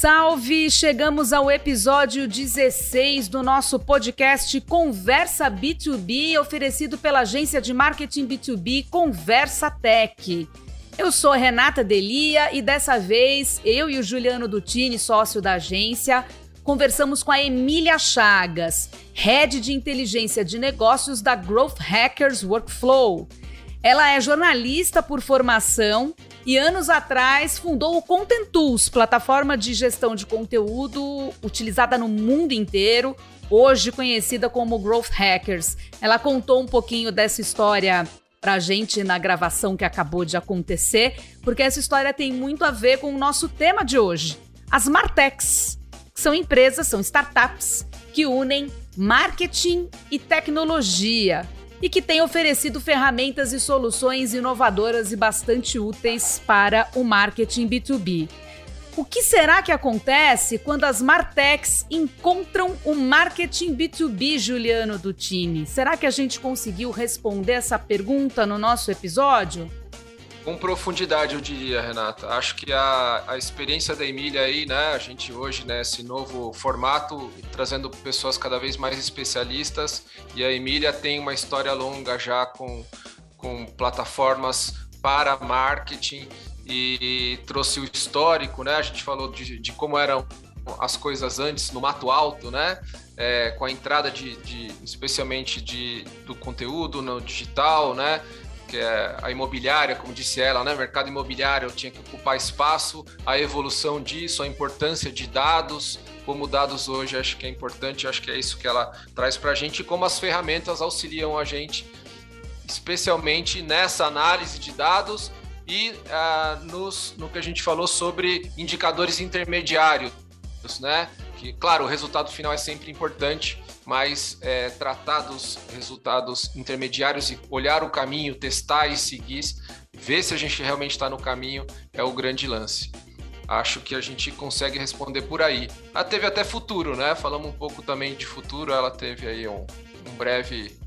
Salve! Chegamos ao episódio 16 do nosso podcast Conversa B2B, oferecido pela agência de marketing B2B Conversa Tech. Eu sou Renata Delia e dessa vez eu e o Juliano Dutini, sócio da agência, conversamos com a Emília Chagas, head de inteligência de negócios da Growth Hackers Workflow. Ela é jornalista por formação e anos atrás fundou o Content Tools, plataforma de gestão de conteúdo utilizada no mundo inteiro, hoje conhecida como Growth Hackers. Ela contou um pouquinho dessa história pra gente na gravação que acabou de acontecer, porque essa história tem muito a ver com o nosso tema de hoje. As Martechs, que são empresas, são startups que unem marketing e tecnologia e que tem oferecido ferramentas e soluções inovadoras e bastante úteis para o marketing B2B. O que será que acontece quando as Martechs encontram o marketing B2B, Juliano Dutini? Será que a gente conseguiu responder essa pergunta no nosso episódio? Com profundidade, eu diria, Renata. Acho que a, a experiência da Emília aí, né? A gente hoje, nesse né, novo formato, trazendo pessoas cada vez mais especialistas, e a Emília tem uma história longa já com, com plataformas para marketing e, e trouxe o histórico, né? A gente falou de, de como eram as coisas antes no Mato Alto, né? É, com a entrada de, de especialmente de, do conteúdo no digital, né? Que é a imobiliária, como disse ela, né? Mercado imobiliário tinha que ocupar espaço, a evolução disso, a importância de dados, como dados hoje acho que é importante, acho que é isso que ela traz para a gente e como as ferramentas auxiliam a gente, especialmente nessa análise de dados e uh, nos, no que a gente falou sobre indicadores intermediários, né? Que, claro, o resultado final é sempre importante, mas é, tratar dos resultados intermediários e olhar o caminho, testar e seguir, ver se a gente realmente está no caminho é o grande lance. Acho que a gente consegue responder por aí. Ela teve até futuro, né? Falamos um pouco também de futuro, ela teve aí um, um breve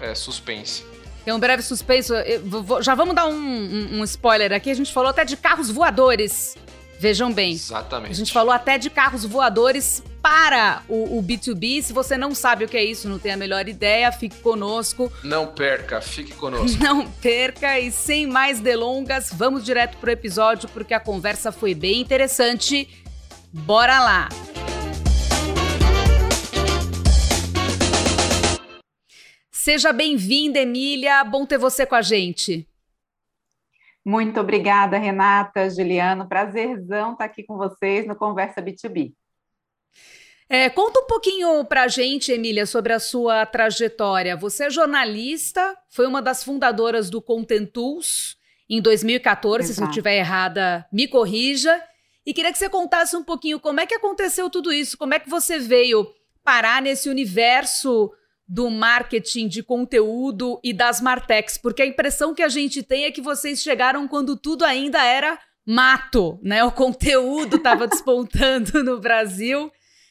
é, suspense. Tem um breve suspense. Já vamos dar um, um, um spoiler aqui. A gente falou até de carros voadores Vejam bem. Exatamente. A gente falou até de carros voadores para o, o, B2B. Se você não sabe o que é isso, não tem a melhor ideia, fique conosco. Não perca, fique conosco. Não perca e sem mais delongas, vamos direto pro episódio porque a conversa foi bem interessante. Bora lá. Seja bem-vinda, Emília. Bom ter você com a gente. Muito obrigada, Renata, Juliano. Prazerzão estar aqui com vocês no Conversa B2B. É, conta um pouquinho para a gente, Emília, sobre a sua trajetória. Você é jornalista, foi uma das fundadoras do Content Tools em 2014. Exato. Se eu estiver errada, me corrija. E queria que você contasse um pouquinho como é que aconteceu tudo isso, como é que você veio parar nesse universo do marketing de conteúdo e das Martex, porque a impressão que a gente tem é que vocês chegaram quando tudo ainda era mato, né? O conteúdo estava despontando no Brasil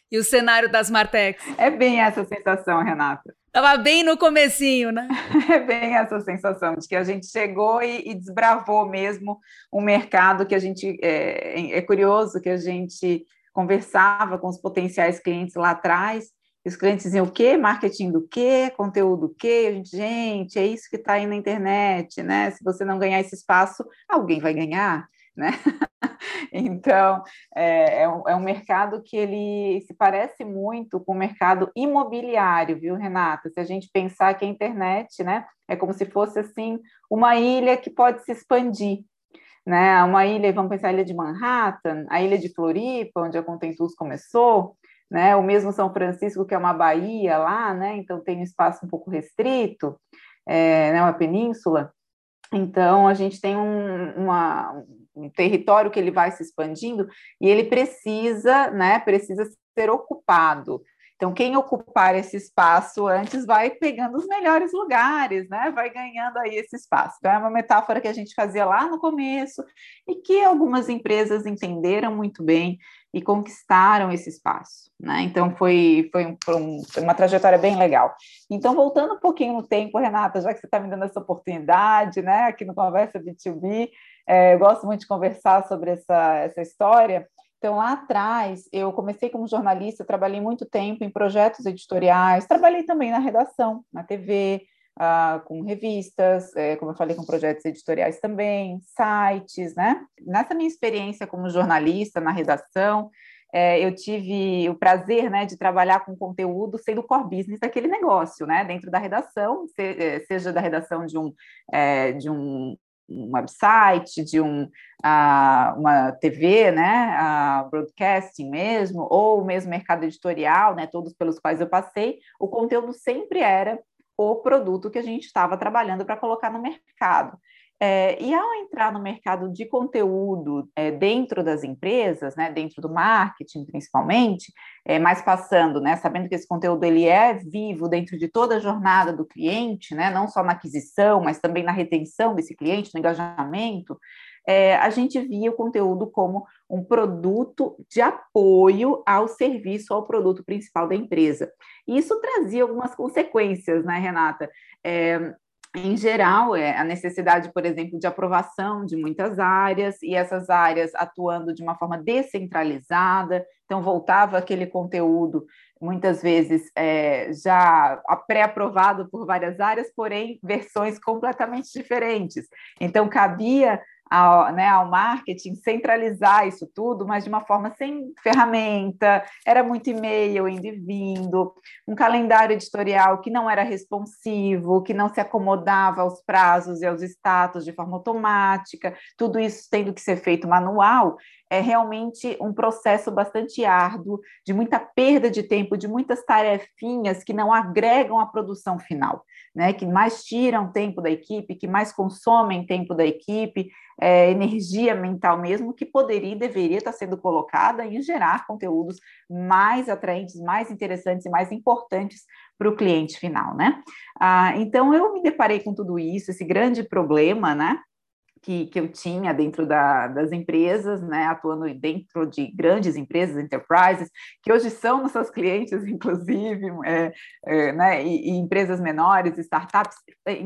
e o cenário das Martex. É bem essa sensação, Renata. Tava bem no comecinho, né? É bem essa sensação de que a gente chegou e, e desbravou mesmo um mercado que a gente é, é curioso que a gente conversava com os potenciais clientes lá atrás os clientes diziam o quê? Marketing do quê? Conteúdo do quê? A gente, gente, é isso que está aí na internet, né? Se você não ganhar esse espaço, alguém vai ganhar, né? então, é, é, um, é, um, mercado que ele se parece muito com o mercado imobiliário, viu, Renata? Se a gente pensar que a internet, né, é como se fosse, assim, uma ilha que pode se expandir, né? Uma ilha, vamos pensar a ilha de Manhattan, a ilha de Floripa, onde a Contentus começou, né? O mesmo São Francisco, que é uma baía lá, né? Então tem um espaço um pouco restrito, é, né? uma península. Então a gente tem um, uma, um território que ele vai se expandindo e ele precisa, né? Precisa ser ocupado. Então, quem ocupar esse espaço antes vai pegando os melhores lugares, né? Vai ganhando aí esse espaço. Então, é uma metáfora que a gente fazia lá no começo e que algumas empresas entenderam muito bem e conquistaram esse espaço, né? Então foi, foi, um, foi, uma trajetória bem legal. Então, voltando um pouquinho no tempo, Renata, já que você está me dando essa oportunidade, né, aqui no Conversa B2B, é, eu gosto muito de conversar sobre essa, essa história. Então, lá atrás, eu comecei como jornalista, trabalhei muito tempo em projetos editoriais, trabalhei também na redação, na TV, uh, com revistas, é, como eu falei, com projetos editoriais também, sites, né? Nessa minha experiência como jornalista na redação, é, eu tive o prazer né, de trabalhar com conteúdo sendo core business daquele negócio, né, dentro da redação, se, é, seja da redação de um, é, de um, um website, de um, uh, uma TV, né, uh, broadcasting mesmo, ou mesmo mercado editorial, né, todos pelos quais eu passei, o conteúdo sempre era o produto que a gente estava trabalhando para colocar no mercado. É, e ao entrar no mercado de conteúdo é, dentro das empresas, né, dentro do marketing principalmente, é, mas passando, né, sabendo que esse conteúdo ele é vivo dentro de toda a jornada do cliente, né, não só na aquisição, mas também na retenção desse cliente, no engajamento, é, a gente via o conteúdo como um produto de apoio ao serviço, ao produto principal da empresa. E isso trazia algumas consequências, né, Renata? É, em geral, é a necessidade, por exemplo, de aprovação de muitas áreas, e essas áreas atuando de uma forma descentralizada, então voltava aquele conteúdo, muitas vezes é, já pré-aprovado por várias áreas, porém versões completamente diferentes. Então, cabia ao, né, ao marketing centralizar isso tudo, mas de uma forma sem ferramenta, era muito e-mail indo e vindo, um calendário editorial que não era responsivo, que não se acomodava aos prazos e aos status de forma automática, tudo isso tendo que ser feito manual, é realmente um processo bastante árduo, de muita perda de tempo, de muitas tarefinhas que não agregam à produção final, né? que mais tiram tempo da equipe, que mais consomem tempo da equipe, é, energia mental mesmo, que poderia e deveria estar sendo colocada em gerar conteúdos mais atraentes, mais interessantes e mais importantes para o cliente final, né? Ah, então eu me deparei com tudo isso, esse grande problema, né? Que, que eu tinha dentro da, das empresas, né, atuando dentro de grandes empresas, enterprises, que hoje são nossos clientes, inclusive, é, é, né, e, e, empresas menores, startups. É,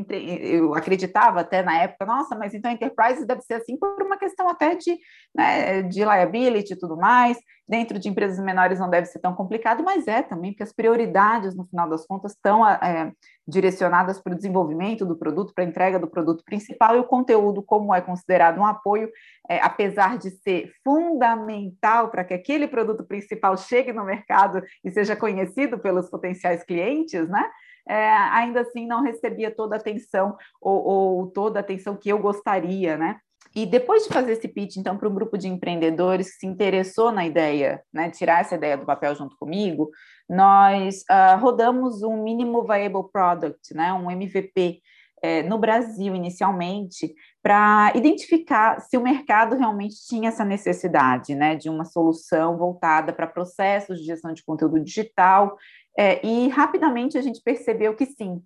eu acreditava até na época, nossa, mas então enterprises deve ser assim por uma questão até de, né, de liability e tudo mais. Dentro de empresas menores não deve ser tão complicado, mas é também, porque as prioridades, no final das contas, estão é, direcionadas para o desenvolvimento do produto, para a entrega do produto principal, e o conteúdo, como é considerado um apoio, é, apesar de ser fundamental para que aquele produto principal chegue no mercado e seja conhecido pelos potenciais clientes, né? É, ainda assim não recebia toda a atenção ou, ou toda a atenção que eu gostaria, né? E depois de fazer esse pitch, então, para um grupo de empreendedores que se interessou na ideia, né, tirar essa ideia do papel junto comigo, nós uh, rodamos um Minimal Viable Product, né, um MVP, é, no Brasil, inicialmente, para identificar se o mercado realmente tinha essa necessidade né, de uma solução voltada para processos de gestão de conteúdo digital. É, e rapidamente a gente percebeu que sim,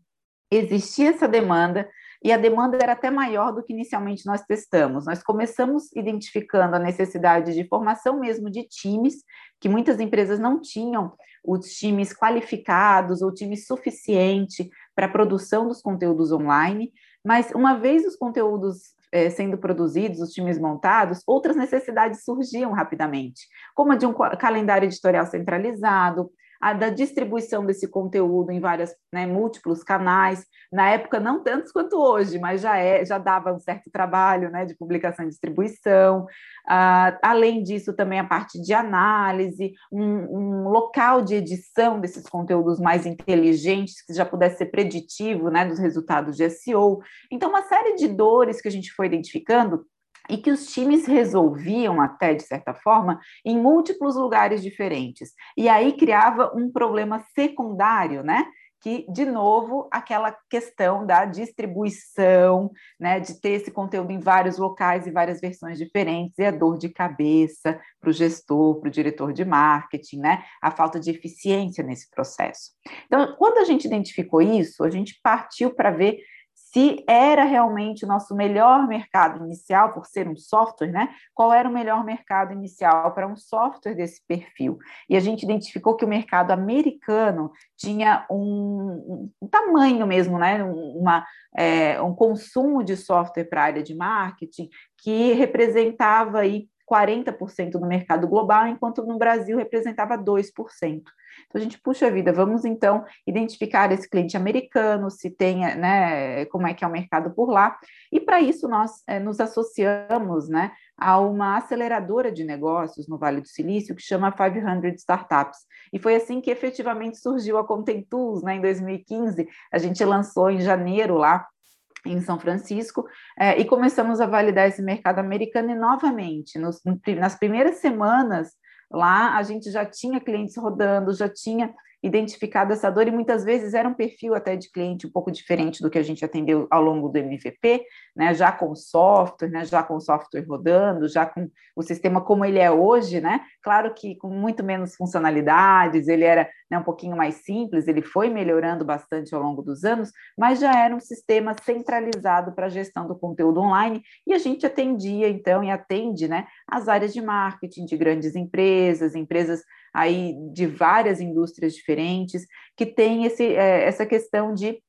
existia essa demanda, e a demanda era até maior do que inicialmente nós testamos. Nós começamos identificando a necessidade de formação mesmo de times, que muitas empresas não tinham os times qualificados ou time suficiente para a produção dos conteúdos online, mas uma vez os conteúdos é, sendo produzidos, os times montados, outras necessidades surgiam rapidamente, como a de um calendário editorial centralizado, a da distribuição desse conteúdo em várias, né, múltiplos canais. Na época, não tantos quanto hoje, mas já, é, já dava um certo trabalho né, de publicação e distribuição. Uh, além disso, também a parte de análise, um, um, local de edição desses conteúdos mais inteligentes, que já pudesse ser preditivo né, dos resultados de SEO. Então, uma série de dores que a gente foi identificando e que os times resolviam até de certa forma em múltiplos lugares diferentes. E aí criava um problema secundário, né? Que, de novo, aquela questão da distribuição, né, de ter esse conteúdo em vários locais e várias versões diferentes, e a dor de cabeça para o gestor, para o diretor de marketing, né, a falta de eficiência nesse processo. Então, quando a gente identificou isso, a gente partiu para ver se era realmente o nosso melhor mercado inicial, por ser um software, né? Qual era o melhor mercado inicial para um software desse perfil? E a gente identificou que o mercado americano tinha um, um tamanho mesmo, né? Uma, é, um consumo de software para a área de marketing que representava aí 40% do mercado global, enquanto no Brasil representava 2%. Então a gente puxa vida, vamos então identificar esse cliente americano, se tem, né, como é que é o mercado por lá, e para isso nós é, nos associamos, né, a uma aceleradora de negócios no Vale do Silício que chama 500 Startups. E foi assim que efetivamente surgiu a Content Tools, né, em 2015. A gente lançou em janeiro lá em São Francisco, é, e começamos a validar esse mercado americano, e novamente, nos, nas primeiras semanas lá, a gente já tinha clientes rodando, já tinha identificado essa dor e muitas vezes era um perfil até de cliente um pouco diferente do que a gente atendeu ao longo do MVP, né, já com software, né, já com software rodando, já com o sistema como ele é hoje, né, claro que com muito menos funcionalidades, ele era né, um pouquinho mais simples, ele foi melhorando bastante ao longo dos anos, mas já era um sistema centralizado para a gestão do conteúdo online e a gente atendia então e atende, né, as áreas de marketing de grandes empresas, empresas aí de várias indústrias diferentes, que tem esse, é, essa questão de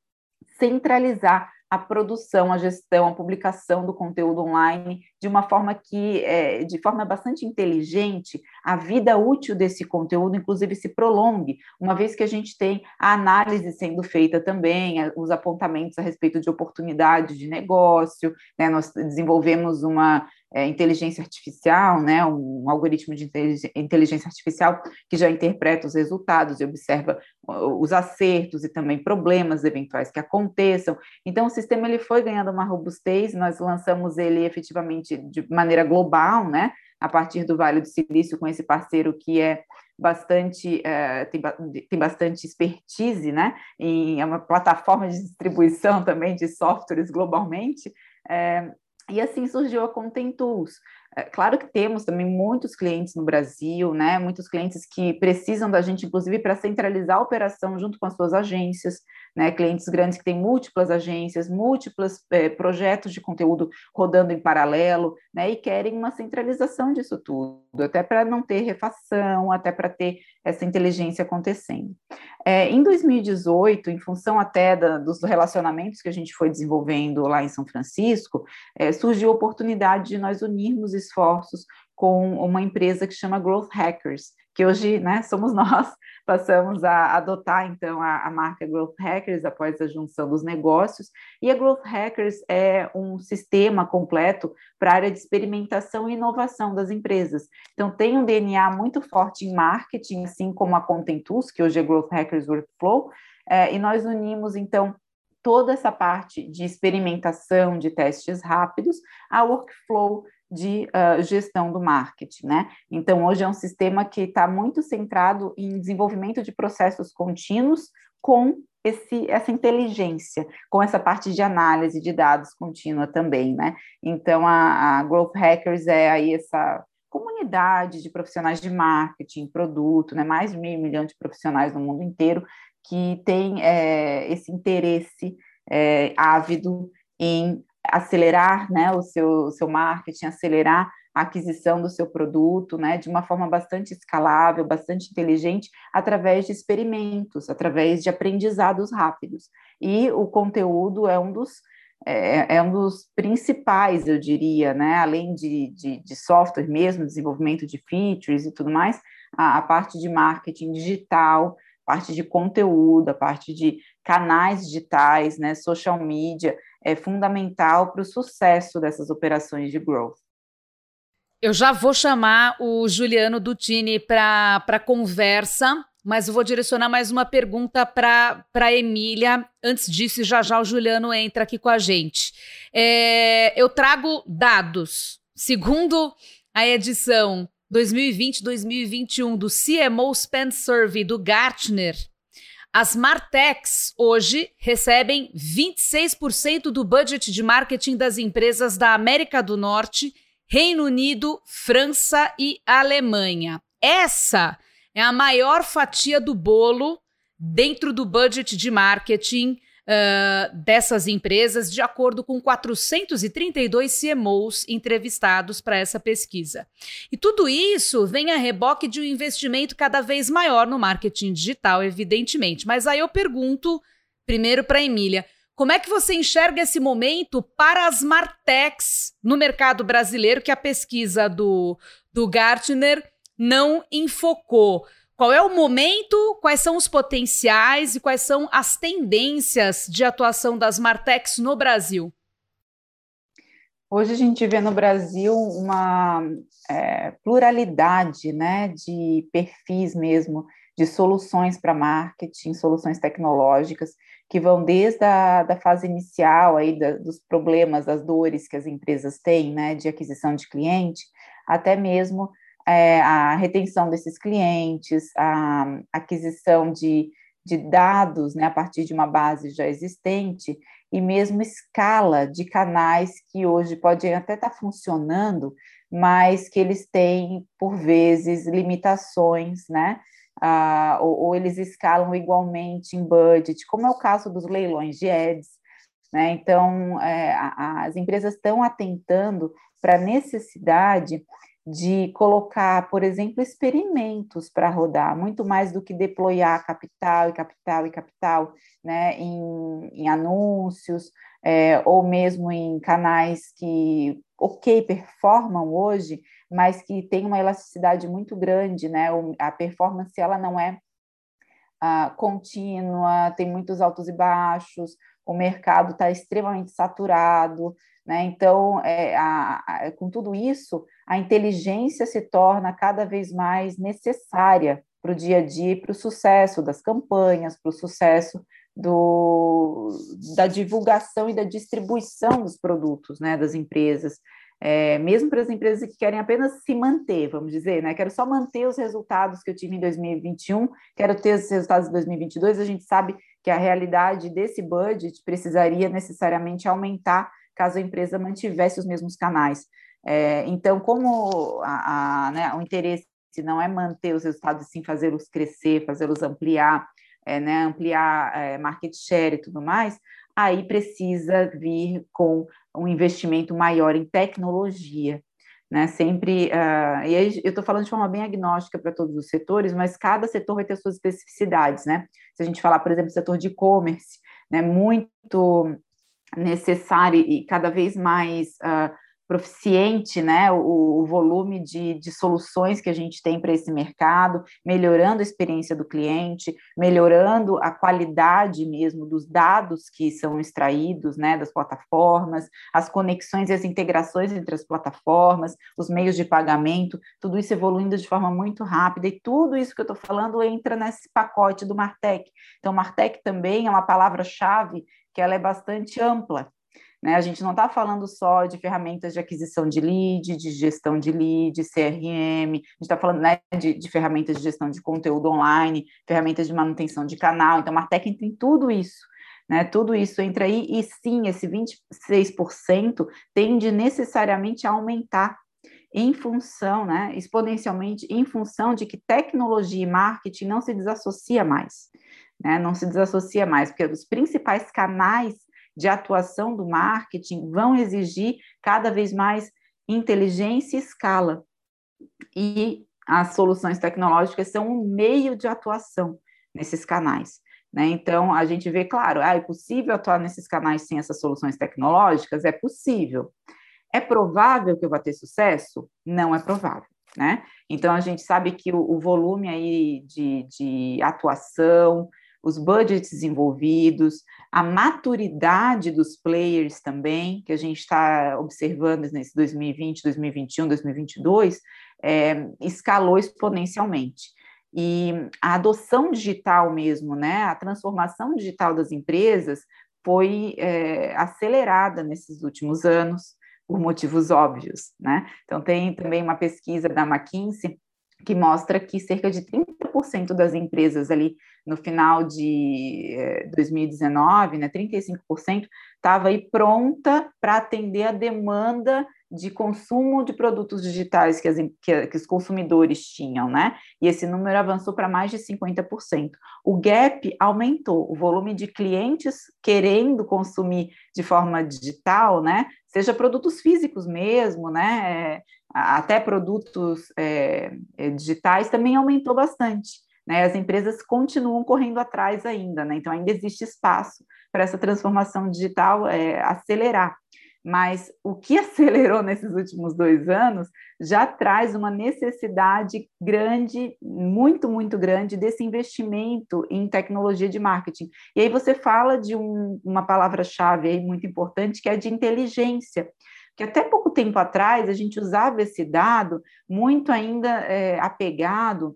centralizar a produção, a gestão, a publicação do conteúdo online de uma forma que, é, de forma bastante inteligente, a vida útil desse conteúdo, inclusive, se prolongue, uma vez que a gente tem a análise sendo feita também, os apontamentos a respeito de oportunidades de negócio, né? nós desenvolvemos uma é, inteligência artificial, né, um algoritmo de inteligência artificial que já interpreta os resultados e observa os acertos e também problemas eventuais que aconteçam. Então, o sistema ele foi ganhando uma robustez, nós lançamos ele efetivamente de maneira global, né, a partir do Vale do Silício, com esse parceiro que é bastante é, tem, tem bastante expertise, né? Em, é uma plataforma de distribuição também de softwares globalmente. É, e assim surgiu a Content Tools. É, claro que temos também muitos clientes no Brasil, né? Muitos clientes que precisam da gente, inclusive, para centralizar a operação junto com as suas agências, né? Clientes grandes que têm múltiplas agências, múltiplos é, projetos de conteúdo rodando em paralelo, né? E querem uma centralização disso tudo, até para não ter refação, até para ter essa inteligência acontecendo. É, em 2018, em função até da, dos relacionamentos que a gente foi desenvolvendo lá em São Francisco, é, surgiu a oportunidade de nós unirmos esforços com uma empresa que chama Growth Hackers, que hoje né, somos nós, passamos a adotar então a, a, marca Growth Hackers após a junção dos negócios, e a Growth Hackers é um sistema completo para a área de experimentação e inovação das empresas. Então tem um DNA muito forte em marketing, assim como a Content Tools, que hoje é Growth Hackers Workflow, é, e nós unimos então toda essa parte de experimentação de testes rápidos a workflow de uh, gestão do marketing, né? Então, hoje é um sistema que está muito centrado em desenvolvimento de processos contínuos com esse, essa inteligência, com essa parte de análise de dados contínua também, né? Então, a, a Growth Hackers é aí essa comunidade de profissionais de marketing, produto, né? Mais de meio milhão de profissionais no mundo inteiro que tem é, esse interesse é, ávido em acelerar né, o seu, o seu marketing, acelerar a aquisição do seu produto, né, de uma forma bastante escalável, bastante inteligente, através de experimentos, através de aprendizados rápidos. E o conteúdo é um dos é, é um dos principais, eu diria, né? Além de, de, de, software mesmo, desenvolvimento de features e tudo mais, a, a parte de marketing digital, parte de conteúdo, a parte de canais digitais, né, social media, é fundamental para o sucesso dessas operações de growth. Eu já vou chamar o Juliano Dutini para conversa, mas eu vou direcionar mais uma pergunta para a Emília. Antes disso, já já o Juliano entra aqui com a gente. É, eu trago dados. Segundo a edição 2020-2021 do CMO Spend Survey do Gartner, as Martechs hoje recebem 26% do budget de marketing das empresas da América do Norte, Reino Unido, França e Alemanha. Essa é a maior fatia do bolo dentro do budget de marketing uh, dessas empresas, de acordo com 432 CMOs entrevistados para essa pesquisa. E tudo isso vem a reboque de um investimento cada vez maior no marketing digital, evidentemente. Mas aí eu pergunto primeiro para a Emília. Como é que você enxerga esse momento para as Martechs no mercado brasileiro, que a pesquisa do, do Gartner não enfocou? Qual é o momento, quais são os potenciais e quais são as tendências de atuação das Martechs no Brasil? Hoje a gente vê no Brasil uma é, pluralidade né, de perfis mesmo, de soluções para marketing, soluções tecnológicas, que vão desde a da fase inicial aí da, dos problemas, das dores que as empresas têm, né, de aquisição de cliente, até mesmo é, a retenção desses clientes, a aquisição de, de dados né, a partir de uma base já existente e mesmo escala de canais que hoje podem até estar tá funcionando, mas que eles têm, por vezes, limitações, né? Ah, ou, ou, eles escalam igualmente em budget, como é o caso dos leilões de ads. Né? Então, é, a, as empresas estão atentando para a necessidade de colocar, por exemplo, experimentos para rodar, muito mais do que deployar capital e capital e capital né, em, em anúncios, é, ou mesmo em canais que, ok, performam hoje, mas que tem uma elasticidade muito grande, né? A performance ela não é ah, contínua, tem muitos altos e baixos, o mercado está extremamente saturado, né? Então, é, a, a, com tudo isso, a inteligência se torna cada vez mais necessária para o dia a dia, para o sucesso das campanhas, para o sucesso do, da divulgação e da distribuição dos produtos, né, das empresas, é, mesmo para as empresas que querem apenas se manter, vamos dizer, né, quero só manter os resultados que eu tive em 2021, quero ter os resultados de 2022, a gente sabe que a realidade desse budget precisaria necessariamente aumentar caso a empresa mantivesse os mesmos canais. É, então, como a, a, né, o interesse não é manter os resultados, sim fazê-los crescer, fazê-los ampliar, é, né, ampliar é, market share e tudo mais, aí precisa vir com um investimento maior em tecnologia. Né, sempre, uh, e aí eu estou falando de forma bem agnóstica para todos os setores, mas cada setor vai ter suas especificidades, né? Se a gente falar, por exemplo, do setor de e-commerce, né, muito necessário e cada vez mais uh, proficiente, né, o, o volume de, de, soluções que a gente tem para esse mercado, melhorando a experiência do cliente, melhorando a qualidade mesmo dos dados que são extraídos, né, das plataformas, as conexões e as integrações entre as plataformas, os meios de pagamento, tudo isso evoluindo de forma muito rápida e tudo isso que eu estou falando entra nesse pacote do Martech. Então, Martech também é uma palavra-chave que ela é bastante ampla. Né? A gente não está falando só de ferramentas de aquisição de lead, de gestão de lead, CRM, a gente está falando né, de, de, ferramentas de gestão de conteúdo online, ferramentas de manutenção de canal. Então, a Martech tem tudo isso. Né, tudo isso entra aí, e sim, esse 26% tende necessariamente a aumentar em função, né, exponencialmente, em função de que tecnologia e marketing não se desassocia mais né? não se desassocia mais, porque os principais canais de atuação do marketing vão exigir cada vez mais inteligência e escala. E as soluções tecnológicas são um meio de atuação nesses canais. Né? Então, a gente vê, claro, ah, é possível atuar nesses canais sem essas soluções tecnológicas? É possível. É provável que eu vá ter sucesso? Não é provável. Né? Então, a gente sabe que o, o volume aí de, de atuação, os budgets envolvidos, a maturidade dos players também, que a gente está observando nesse 2020, 2021, 2022, é, escalou exponencialmente. E a adoção digital mesmo, né, a transformação digital das empresas foi é, acelerada nesses últimos anos, por motivos óbvios, né? Então, tem também uma pesquisa da McKinsey que mostra que cerca de 30% das empresas ali no final de 2019, eh, né, 35%, estava aí pronta para atender a demanda de consumo de produtos digitais que, as, que, que, os consumidores tinham, né? E esse número avançou para mais de 50%. O gap aumentou, o volume de clientes querendo consumir de forma digital, né? Seja produtos físicos mesmo, né? até produtos é, digitais também aumentou bastante. né? As empresas continuam correndo atrás ainda, né? Então ainda existe espaço para essa transformação digital é, acelerar. Mas o que acelerou nesses últimos dois anos já traz uma necessidade grande, muito, muito grande, desse investimento em tecnologia de marketing. E aí você fala de um, uma palavra-chave aí muito importante, que é de inteligência que até pouco tempo atrás a gente usava esse dado muito ainda é, apegado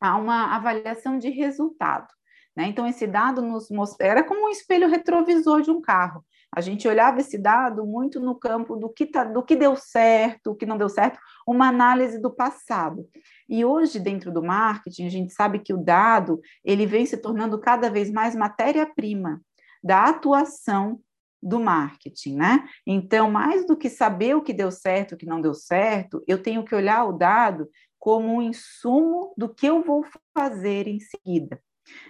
a uma avaliação de resultado. Né? Então, esse dado nos mostra, era como um espelho retrovisor de um carro. A gente olhava esse dado muito no campo do que, tá, do que deu certo, o que não deu certo, uma análise do passado. E hoje, dentro do marketing, a gente sabe que o dado ele vem se tornando cada vez mais matéria-prima da atuação do marketing, né? Então, mais do que saber o que deu certo, o que não deu certo, eu tenho que olhar o dado como um insumo do que eu vou fazer em seguida.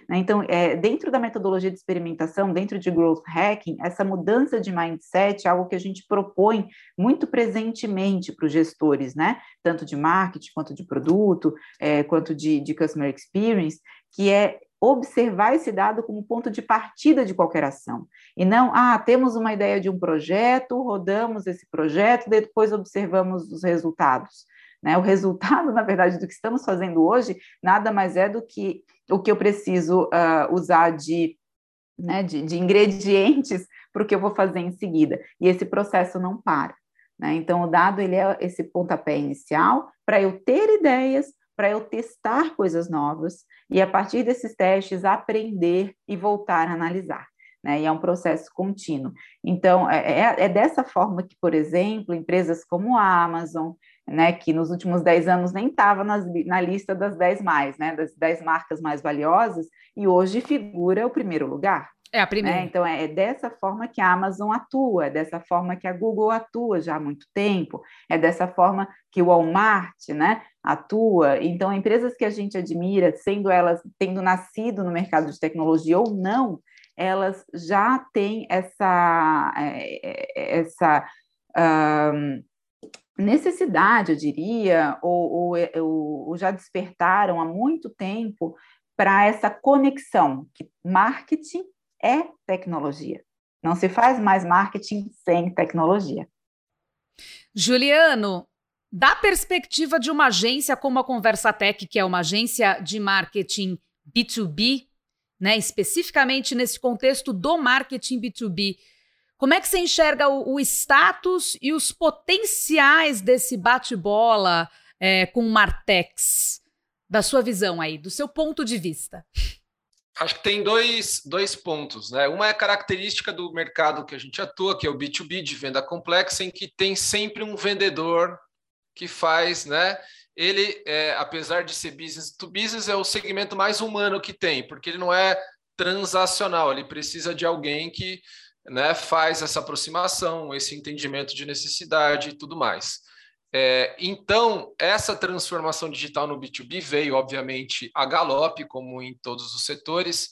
Né? Então, é, dentro da metodologia de experimentação, dentro de growth hacking, essa mudança de mindset é algo que a gente propõe muito presentemente para os gestores, né? Tanto de marketing, quanto de produto, é, quanto de, de customer experience, que é observar esse dado como ponto de partida de qualquer ação. E não, ah, temos uma ideia de um projeto, rodamos esse projeto, depois observamos os resultados. Né? O resultado, na verdade, do que estamos fazendo hoje, nada mais é do que o que eu preciso uh, usar de, né, de, de ingredientes para o que eu vou fazer em seguida. E esse processo não para. Né? Então, o dado ele é esse pontapé inicial para eu ter ideias, para eu testar coisas novas e, a partir desses testes, aprender e voltar a analisar. Né? E é um processo contínuo. Então, é, é, é dessa forma que, por exemplo, empresas como a Amazon, né, que nos últimos 10 anos nem estava na lista das 10 mais, né, das 10 marcas mais valiosas, e hoje figura o primeiro lugar. É a primeira. Né? Então, é, é dessa forma que a Amazon atua, é dessa forma que a Google atua já há muito tempo, é dessa forma que o Walmart né, atua. Então, empresas que a gente admira, sendo elas tendo nascido no mercado de tecnologia ou não, elas já têm essa, é, é, essa um, necessidade, eu diria, ou, ou, ou já despertaram há muito tempo para essa conexão que marketing é tecnologia. Não se faz mais marketing sem tecnologia. Juliano, da perspectiva de uma agência como a Conversatec, que é uma agência de marketing B2B, né, especificamente nesse contexto do marketing B2B, como é que você enxerga o, o status e os potenciais desse bate-bola é, com o Martex, da sua visão aí, do seu ponto de vista? Acho que tem dois, dois pontos, né? Uma é a característica do mercado que a gente atua, que é o B2B de venda complexa, em que tem sempre um vendedor que faz, né? Ele, é, apesar de ser business to business, é o segmento mais humano que tem, porque ele não é transacional, ele precisa de alguém que né, faz essa aproximação, esse entendimento de necessidade e tudo mais. É, então, essa transformação digital no B2B veio, obviamente, a galope, como em todos os setores,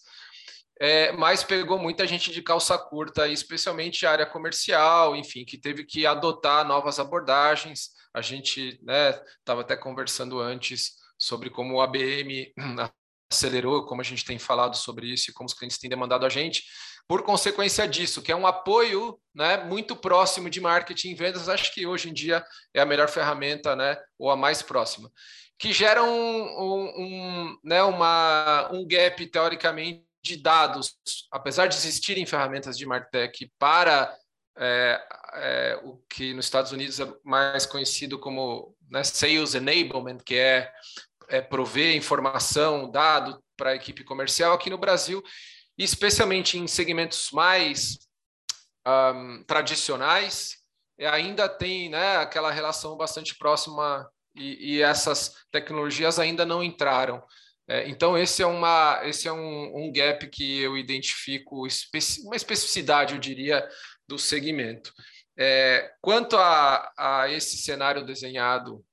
é, mas pegou muita gente de calça curta, especialmente a área comercial, enfim, que teve que adotar novas abordagens. A gente estava né, até conversando antes sobre como o ABM acelerou, como a gente tem falado sobre isso e como os clientes têm demandado a gente por consequência disso, que é um apoio né, muito próximo de marketing e vendas, acho que hoje em dia é a melhor ferramenta, né, ou a mais próxima, que gera um, um, um, né, uma, um gap, teoricamente, de dados, apesar de existirem ferramentas de Martech para é, é, o que nos Estados Unidos é mais conhecido como né, Sales Enablement, que é, é prover informação, dado para a equipe comercial, aqui no Brasil especialmente em segmentos mais um, tradicionais, ainda tem né, aquela relação bastante próxima e, e essas tecnologias ainda não entraram. É, então, esse é, uma, esse é um, um gap que eu identifico, especi uma especificidade, eu diria, do segmento. É, quanto a, a, esse cenário desenhado,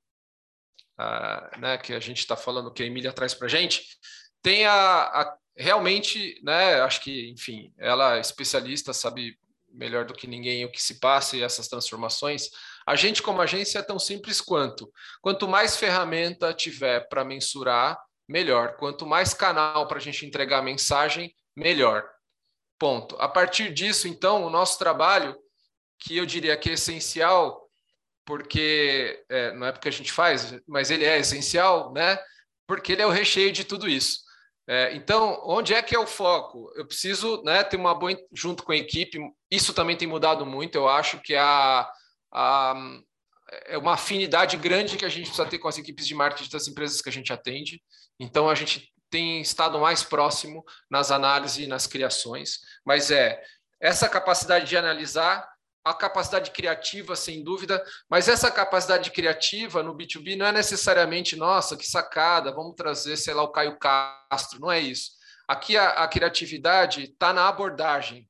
uh, né, que a gente está falando, que a Emília traz para a gente, tem a, a realmente, né, acho que, enfim, ela é especialista, sabe melhor do que ninguém o que se passa e essas transformações. A gente, como agência, é tão simples quanto. Quanto mais ferramenta tiver para mensurar, melhor. Quanto mais canal para a gente entregar a mensagem, melhor. Ponto. A partir disso, então, o nosso trabalho, que eu diria que é essencial, porque é, não é porque a gente faz, mas ele é essencial, né? Porque ele é o recheio de tudo isso. É, então, onde é que é o foco? Eu preciso né, ter uma boa junto com a equipe. Isso também tem mudado muito. Eu acho que a, a, é uma afinidade grande que a gente precisa ter com as equipes de marketing das empresas que a gente atende. Então, a gente tem estado mais próximo nas análises e nas criações, mas é essa capacidade de analisar, a capacidade criativa, sem dúvida, mas essa capacidade criativa no B2B não é necessariamente, nossa, que sacada, vamos trazer, sei lá, o Caio Castro, não é isso. Aqui a, a criatividade está na abordagem,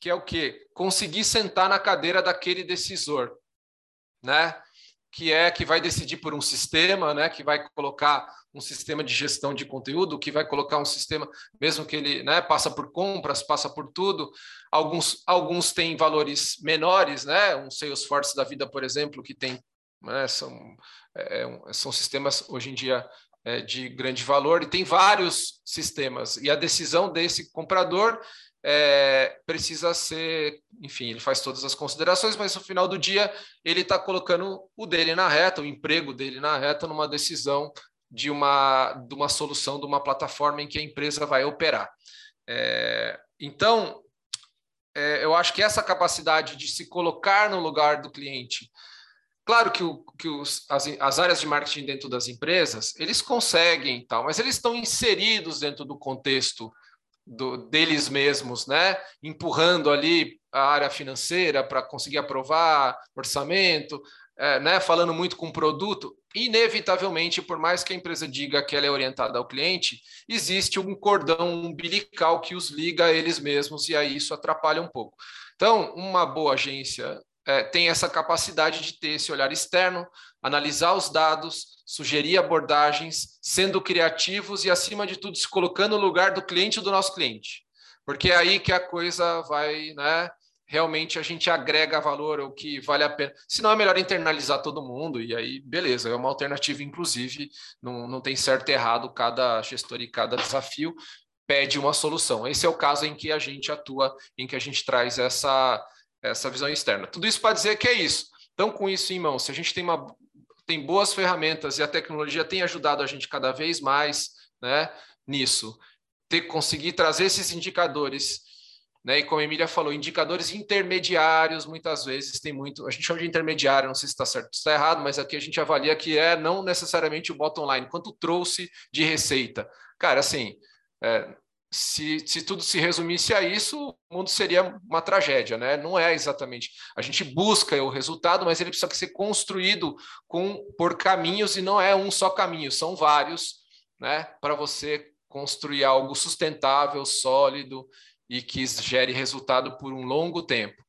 que é o quê? Conseguir sentar na cadeira daquele decisor, né? Que é que vai decidir por um sistema, né? Que vai colocar um sistema de gestão de conteúdo, que vai colocar um sistema, mesmo que ele né, passa por compras, passa por tudo. Alguns, alguns têm valores menores, né? Um Salesforce da vida, por exemplo, que tem né, são, é, é são sistemas hoje em dia é, de grande valor e tem vários sistemas. E a decisão desse comprador é, precisa ser, enfim, ele faz todas as considerações, mas no final do dia ele está colocando o dele na reta, o emprego dele na reta, numa decisão de uma, de uma solução, de uma plataforma em que a empresa vai operar. É, então, é, eu acho que essa capacidade de se colocar no lugar do cliente, claro que, o, que os, as, as áreas de marketing dentro das empresas, eles conseguem tal, mas eles estão inseridos dentro do contexto do, deles mesmos, né? Empurrando ali a área financeira para conseguir aprovar orçamento, é, né, falando muito com o produto, inevitavelmente, por mais que a empresa diga que ela é orientada ao cliente, existe um cordão umbilical que os liga a eles mesmos, e aí isso atrapalha um pouco. Então, uma boa agência é, tem essa capacidade de ter esse olhar externo, analisar os dados, sugerir abordagens, sendo criativos e, acima de tudo, se colocando no lugar do cliente do nosso cliente. Porque é aí que a coisa vai, né? Realmente a gente agrega valor, o que vale a pena. Se não, é melhor internalizar todo mundo, e aí, beleza, é uma alternativa, inclusive, não, não tem certo e errado, cada gestor e cada desafio pede uma solução. Esse é o caso em que a gente atua, em que a gente traz essa, essa visão externa. Tudo isso para dizer que é isso. Então, com isso em mão, se a gente tem, uma, tem boas ferramentas e a tecnologia tem ajudado a gente cada vez mais né, nisso, ter conseguir trazer esses indicadores né? E como a Emília falou, indicadores intermediários, muitas vezes tem muito. A gente chama de intermediário, não sei se está certo ou está errado, mas aqui a gente avalia que é não necessariamente o bottom line, quanto trouxe de receita. Cara, assim, é, se, se tudo se resumisse a isso, o mundo seria uma tragédia, né? Não é exatamente. A gente busca o resultado, mas ele precisa ser construído com, por caminhos e não é um só caminho, são vários, né? Para você construir algo sustentável, sólido e que gere resultado por um longo tempo.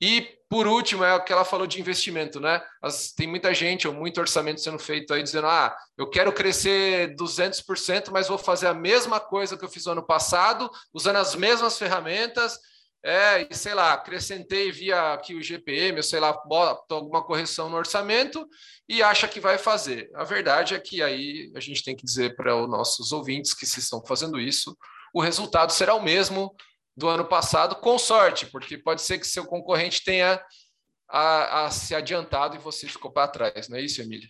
E, por último, é o que ela falou de investimento, né? As, tem muita gente, ou muito orçamento sendo feito aí, dizendo: ah, eu quero crescer 200%, mas vou fazer a mesma coisa que eu fiz no ano passado, usando as mesmas ferramentas, é, e sei lá, acrescentei via aqui o GPM, sei lá, bota alguma correção no orçamento e acha que vai fazer. A verdade é que aí a gente tem que dizer para os nossos ouvintes que se estão fazendo isso, o resultado será o mesmo do ano passado, com sorte, porque pode ser que seu concorrente tenha a, a se adiantado e você ficou para trás, não é isso, Emília?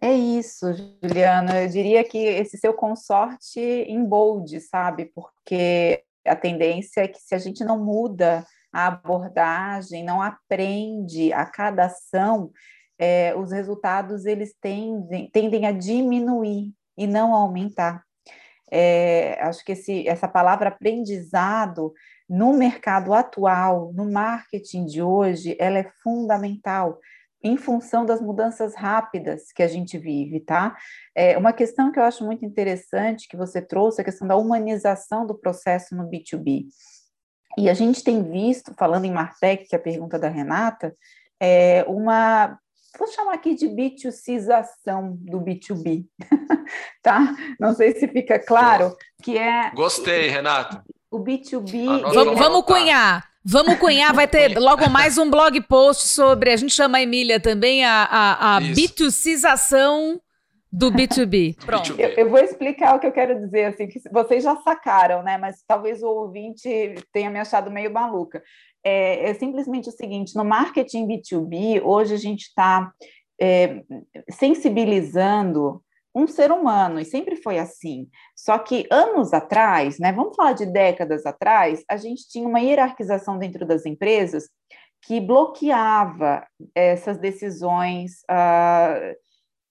É isso, Juliana. Eu diria que esse seu consorte em bold, sabe? Porque a tendência é que se a gente não muda a abordagem, não aprende a cada ação, é, os resultados eles tendem, tendem a diminuir e não a aumentar. É, acho que esse, essa palavra aprendizado no mercado atual, no marketing de hoje, ela é fundamental em função das mudanças rápidas que a gente vive, tá? É uma questão que eu acho muito interessante que você trouxe, a questão da humanização do processo no B2B. E a gente tem visto, falando em Martech, que é a pergunta da Renata, é uma vou chamar aqui de B2Cização do B2B, tá? Não sei se fica claro que é. Gostei, Renato. O B2B. Vamos, vamos cunhar. Vamos cunhar, vai ter logo mais um blog post sobre. A gente chama a Emília também a, a, a B2Cização do B2B. Pronto. Eu, eu, vou explicar o que eu quero dizer, assim, que vocês já sacaram, né? Mas talvez o ouvinte tenha me achado meio maluca. É, é simplesmente o seguinte: no marketing B2B, hoje a gente está é, sensibilizando um ser humano, e sempre foi assim. Só que anos atrás, né, vamos falar de décadas atrás, a gente tinha uma hierarquização dentro das empresas que bloqueava essas decisões uh,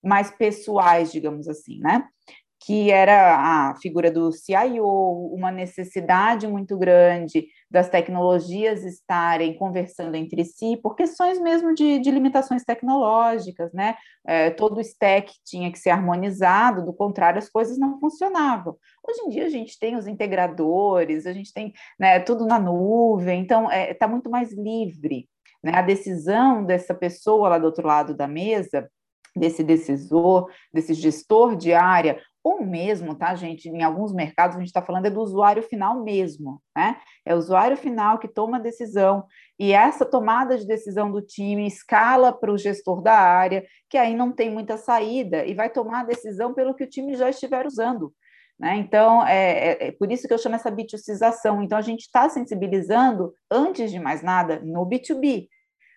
mais pessoais, digamos assim, né? que era a figura do CIO, uma necessidade muito grande das tecnologias estarem conversando entre si, por questões mesmo de, de limitações tecnológicas, né? É, todo o stack tinha que ser harmonizado, do contrário, as coisas não funcionavam. Hoje em dia a gente tem os integradores, a gente tem né, tudo na nuvem, então está é, tá muito mais livre. Né? A decisão dessa pessoa lá do outro lado da mesa desse decisor, desse gestor de área, ou mesmo, tá, gente? Em alguns mercados a gente está falando é do usuário final mesmo, né? É o usuário final que toma a decisão, e essa tomada de decisão do time escala para o gestor da área, que aí não tem muita saída, e vai tomar a decisão pelo que o time já estiver usando. Né? Então, é, é, é por isso que eu chamo essa B2Cização. Então, a gente está sensibilizando, antes de mais nada, no B2B,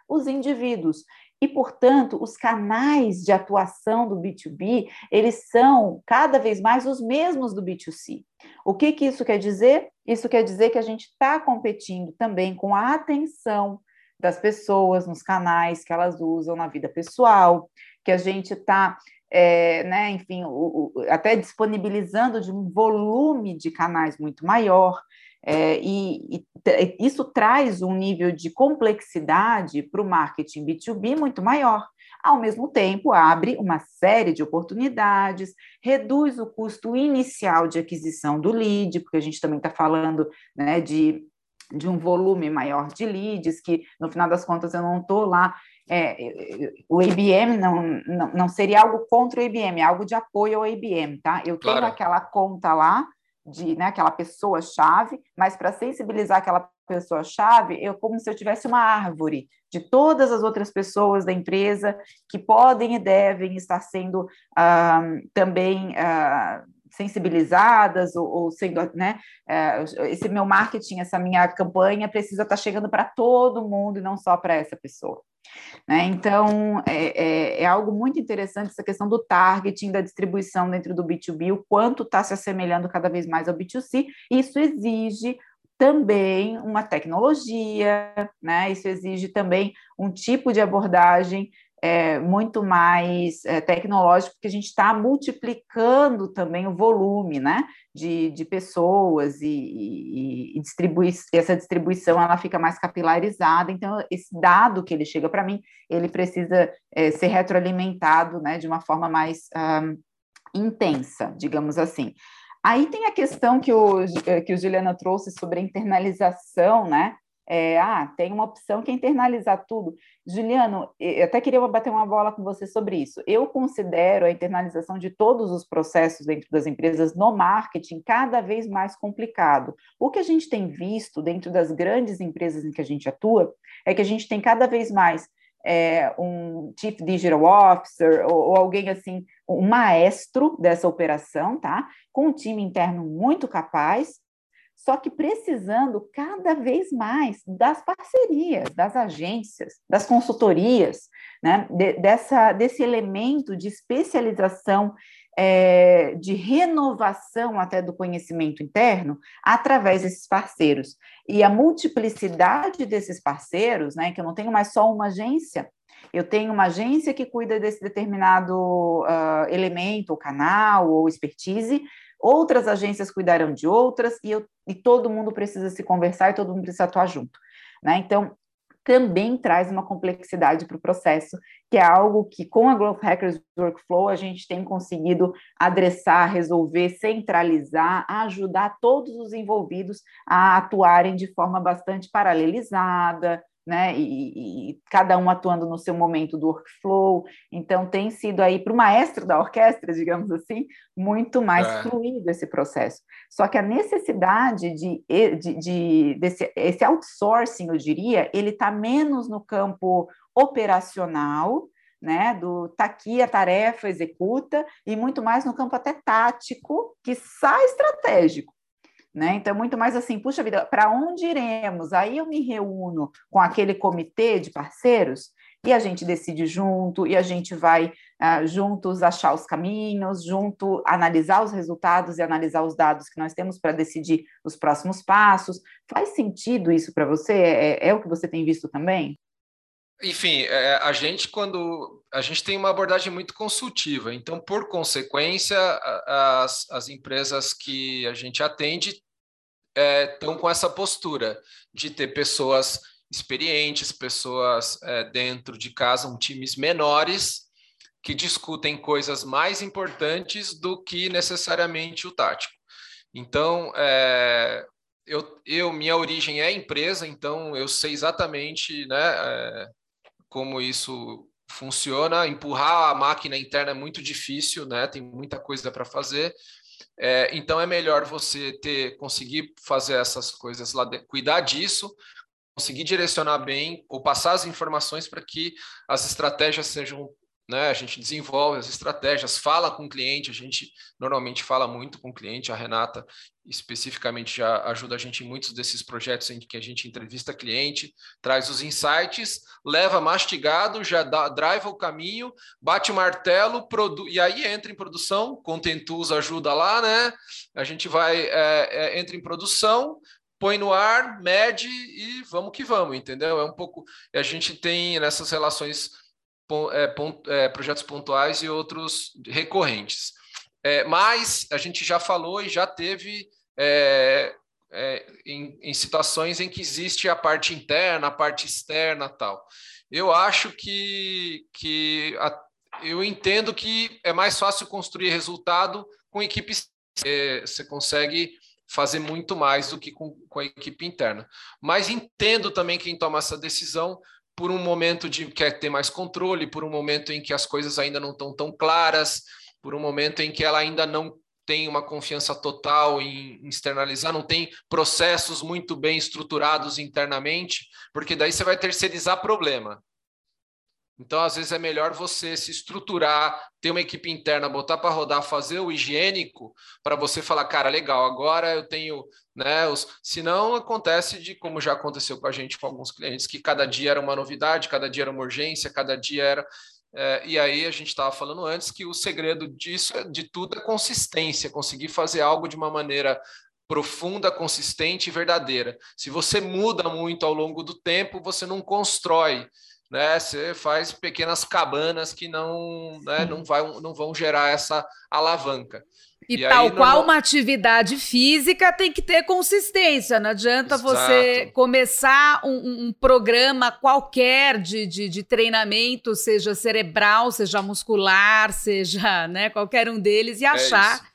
os indivíduos. E, portanto, os canais de atuação do B2B, eles são cada vez mais os mesmos do B2C. O que, que isso quer dizer? Isso quer dizer que a gente está competindo também com a atenção das pessoas nos canais que elas usam na vida pessoal, que a gente está, é, né, enfim, o, o, até disponibilizando de um volume de canais muito maior. É, e, e, isso traz um nível de complexidade para o marketing B2B muito maior. Ao mesmo tempo, abre uma série de oportunidades, reduz o custo inicial de aquisição do lead, porque a gente também está falando né, de, de um volume maior de leads, que no final das contas eu não estou lá é, o IBM não, não, não, seria algo contra o IBM, é algo de apoio ao IBM, tá? Eu tenho claro. aquela conta lá, de né, aquela pessoa-chave, mas para sensibilizar aquela pessoa-chave, eu como se eu tivesse uma árvore de todas as outras pessoas da empresa que podem e devem estar sendo também ah, sensibilizadas ou, ou, sendo, né, eh, esse meu marketing, essa minha campanha precisa estar chegando para todo mundo e não só para essa pessoa. Né? Então, é, é, é, algo muito interessante essa questão do targeting, da distribuição dentro do B2B, o quanto está se assemelhando cada vez mais ao B2C. Isso exige também uma tecnologia, né? Isso exige também um tipo de abordagem é, muito mais é, tecnológico, porque a gente está multiplicando também o volume né, de, de pessoas e, e, e distribui essa distribuição ela fica mais capilarizada. Então, esse dado que ele chega para mim, ele precisa é, ser retroalimentado né, de uma forma mais um, intensa, digamos assim. Aí tem a questão que o, que o Juliana trouxe sobre a internalização, né? É, ah, tem uma opção que é internalizar tudo. Juliano, eu até queria bater uma bola com você sobre isso. Eu considero a internalização de todos os processos dentro das empresas no marketing cada vez mais complicado. O que a gente tem visto dentro das grandes empresas em que a gente atua é que a gente tem cada vez mais é, um Chief Digital Officer ou, ou, alguém assim, um maestro dessa operação, tá? Com um time interno muito capaz, só que precisando cada vez mais das parcerias, das agências, das consultorias, né? De, dessa, desse elemento de especialização, é, de renovação até do conhecimento interno, através desses parceiros. E a multiplicidade desses parceiros, né? que eu não tenho mais só uma agência, eu tenho uma agência que cuida desse determinado uh, elemento, ou canal, ou expertise, outras agências cuidarão de outras, e, eu, e todo mundo precisa se conversar e todo mundo precisa atuar junto. Né? Então, também traz uma complexidade para o processo, que é algo que com a Growth Hackers Workflow a gente tem conseguido adressar, resolver, centralizar, ajudar todos os envolvidos a atuarem de forma bastante paralelizada, né? E, e, cada um atuando no seu momento do workflow. Então, tem sido aí para o maestro da orquestra, digamos assim, muito mais é. fluido esse processo. Só que a necessidade de, de, de desse esse outsourcing, eu diria, ele está menos no campo operacional né? Do tá aqui a tarefa, executa, e muito mais no campo até tático, que sai estratégico. Né? Então, muito mais assim, puxa vida, para onde iremos? Aí eu me reúno com aquele comitê de parceiros e a gente decide junto, e a gente vai uh, juntos achar os caminhos, junto analisar os resultados e analisar os dados que nós temos para decidir os próximos passos. Faz sentido isso para você? É, é, o que você tem visto também? Enfim, é, a gente quando a gente tem uma abordagem muito consultiva, então por consequência as, as empresas que a gente atende estão é, com essa postura de ter pessoas experientes, pessoas é, dentro de casa, um, times menores que discutem coisas mais importantes do que necessariamente o tático. Então, é, eu, eu, minha origem é empresa, então eu sei exatamente né, é, como isso funciona. Empurrar a máquina interna é muito difícil, né? Tem muita coisa para fazer. É, então é melhor você ter conseguir fazer essas coisas lá, cuidar disso, conseguir direcionar bem ou passar as informações para que as estratégias sejam né? A gente desenvolve as estratégias, fala com o cliente, a gente normalmente fala muito com o cliente, a Renata especificamente já ajuda a gente em muitos desses projetos em que a gente entrevista cliente, traz os insights, leva mastigado, já dá, drive o caminho, bate o martelo, produ e aí entra em produção, Contentus ajuda lá, né? A gente vai, é, é, entra em produção, põe no ar, mede e vamos que vamos, entendeu? É um pouco, a gente tem nessas relações é, é, projetos pontuais e outros recorrentes. É, mas a gente já falou e já teve é, é, em, em, situações em que existe a parte interna, a parte externa tal. Eu acho que, que a, eu entendo que é mais fácil construir resultado com equipes. É, você consegue fazer muito mais do que com, com a equipe interna. Mas entendo também quem toma essa decisão, por um momento de quer ter mais controle, por um momento em que as coisas ainda não estão tão claras, por um momento em que ela ainda não tem uma confiança total em externalizar, não tem processos muito bem estruturados internamente, porque daí você vai terceirizar problema. Então, às vezes, é melhor você se estruturar, ter uma equipe interna, botar para rodar, fazer o higiênico, para você falar, cara, legal, agora eu tenho, né? Os... Senão acontece de, como já aconteceu com a gente, com alguns clientes, que cada dia era uma novidade, cada dia era uma urgência, cada dia era. É, e aí a gente estava falando antes que o segredo disso, de tudo, é consistência, conseguir fazer algo de uma maneira profunda, consistente e verdadeira. Se você muda muito ao longo do tempo, você não constrói né? Você faz pequenas cabanas que não, né, não, vai, não vão gerar essa alavanca. E, e tal aí, qual normal... uma atividade física tem que ter consistência. Não adianta Exato. você começar um, um programa qualquer de, de, de, treinamento, seja cerebral, seja muscular, seja né, qualquer um deles, e é achar é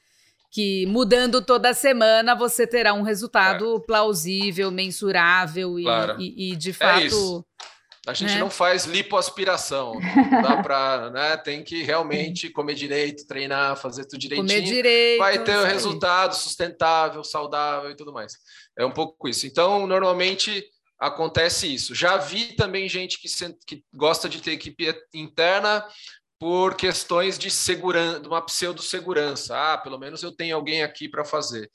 que mudando toda semana você terá um resultado é. plausível, mensurável claro. e, e, e, de é fato. A gente né? não faz lipoaspiração. Dá para, né? Tem que realmente comer direito, treinar, fazer tudo direitinho. Comer direito. Vai ter o um resultado sustentável, saudável e tudo mais. É um pouco isso. Então, normalmente acontece isso. Já vi também gente que, que gosta de ter equipe interna por questões de segurança, de uma pseudo-segurança. Ah, pelo menos eu tenho alguém aqui para fazer.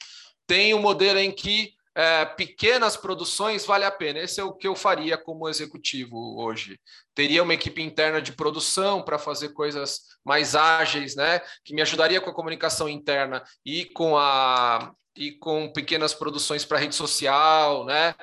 Tem um modelo em que é, pequenas produções vale a pena. Esse é o que eu faria como executivo hoje. Teria uma equipe interna de produção para fazer coisas mais ágeis, né? Que me ajudaria com a comunicação interna e com a e com pequenas produções para rede social, né?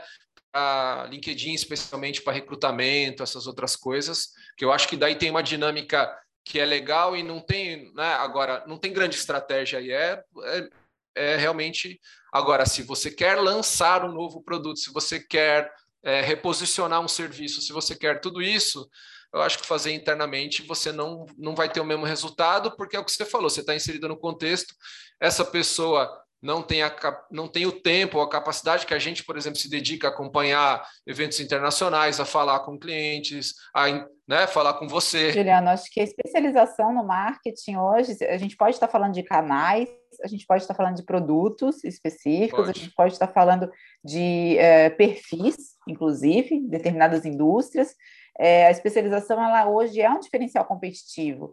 Para LinkedIn, especialmente para recrutamento, essas outras coisas, que eu acho que daí tem uma dinâmica que é legal e não tem, né? Agora, não tem grande estratégia aí, é, é, é realmente Agora, se você quer lançar um novo produto, se você quer é, reposicionar um serviço, se você quer tudo isso, eu acho que fazer internamente você não, não vai ter o mesmo resultado, porque é o que você falou, você está inserido no contexto, essa pessoa não tem, a, não tem o tempo ou a capacidade que a gente, por exemplo, se dedica a acompanhar eventos internacionais, a falar com clientes, a né, falar com você. Juliano, acho que a especialização no marketing hoje, a gente pode estar falando de canais, a gente pode estar falando de produtos específicos, pode. a gente pode estar falando de é, perfis, inclusive, determinadas indústrias, é, a especialização ela hoje é um diferencial competitivo.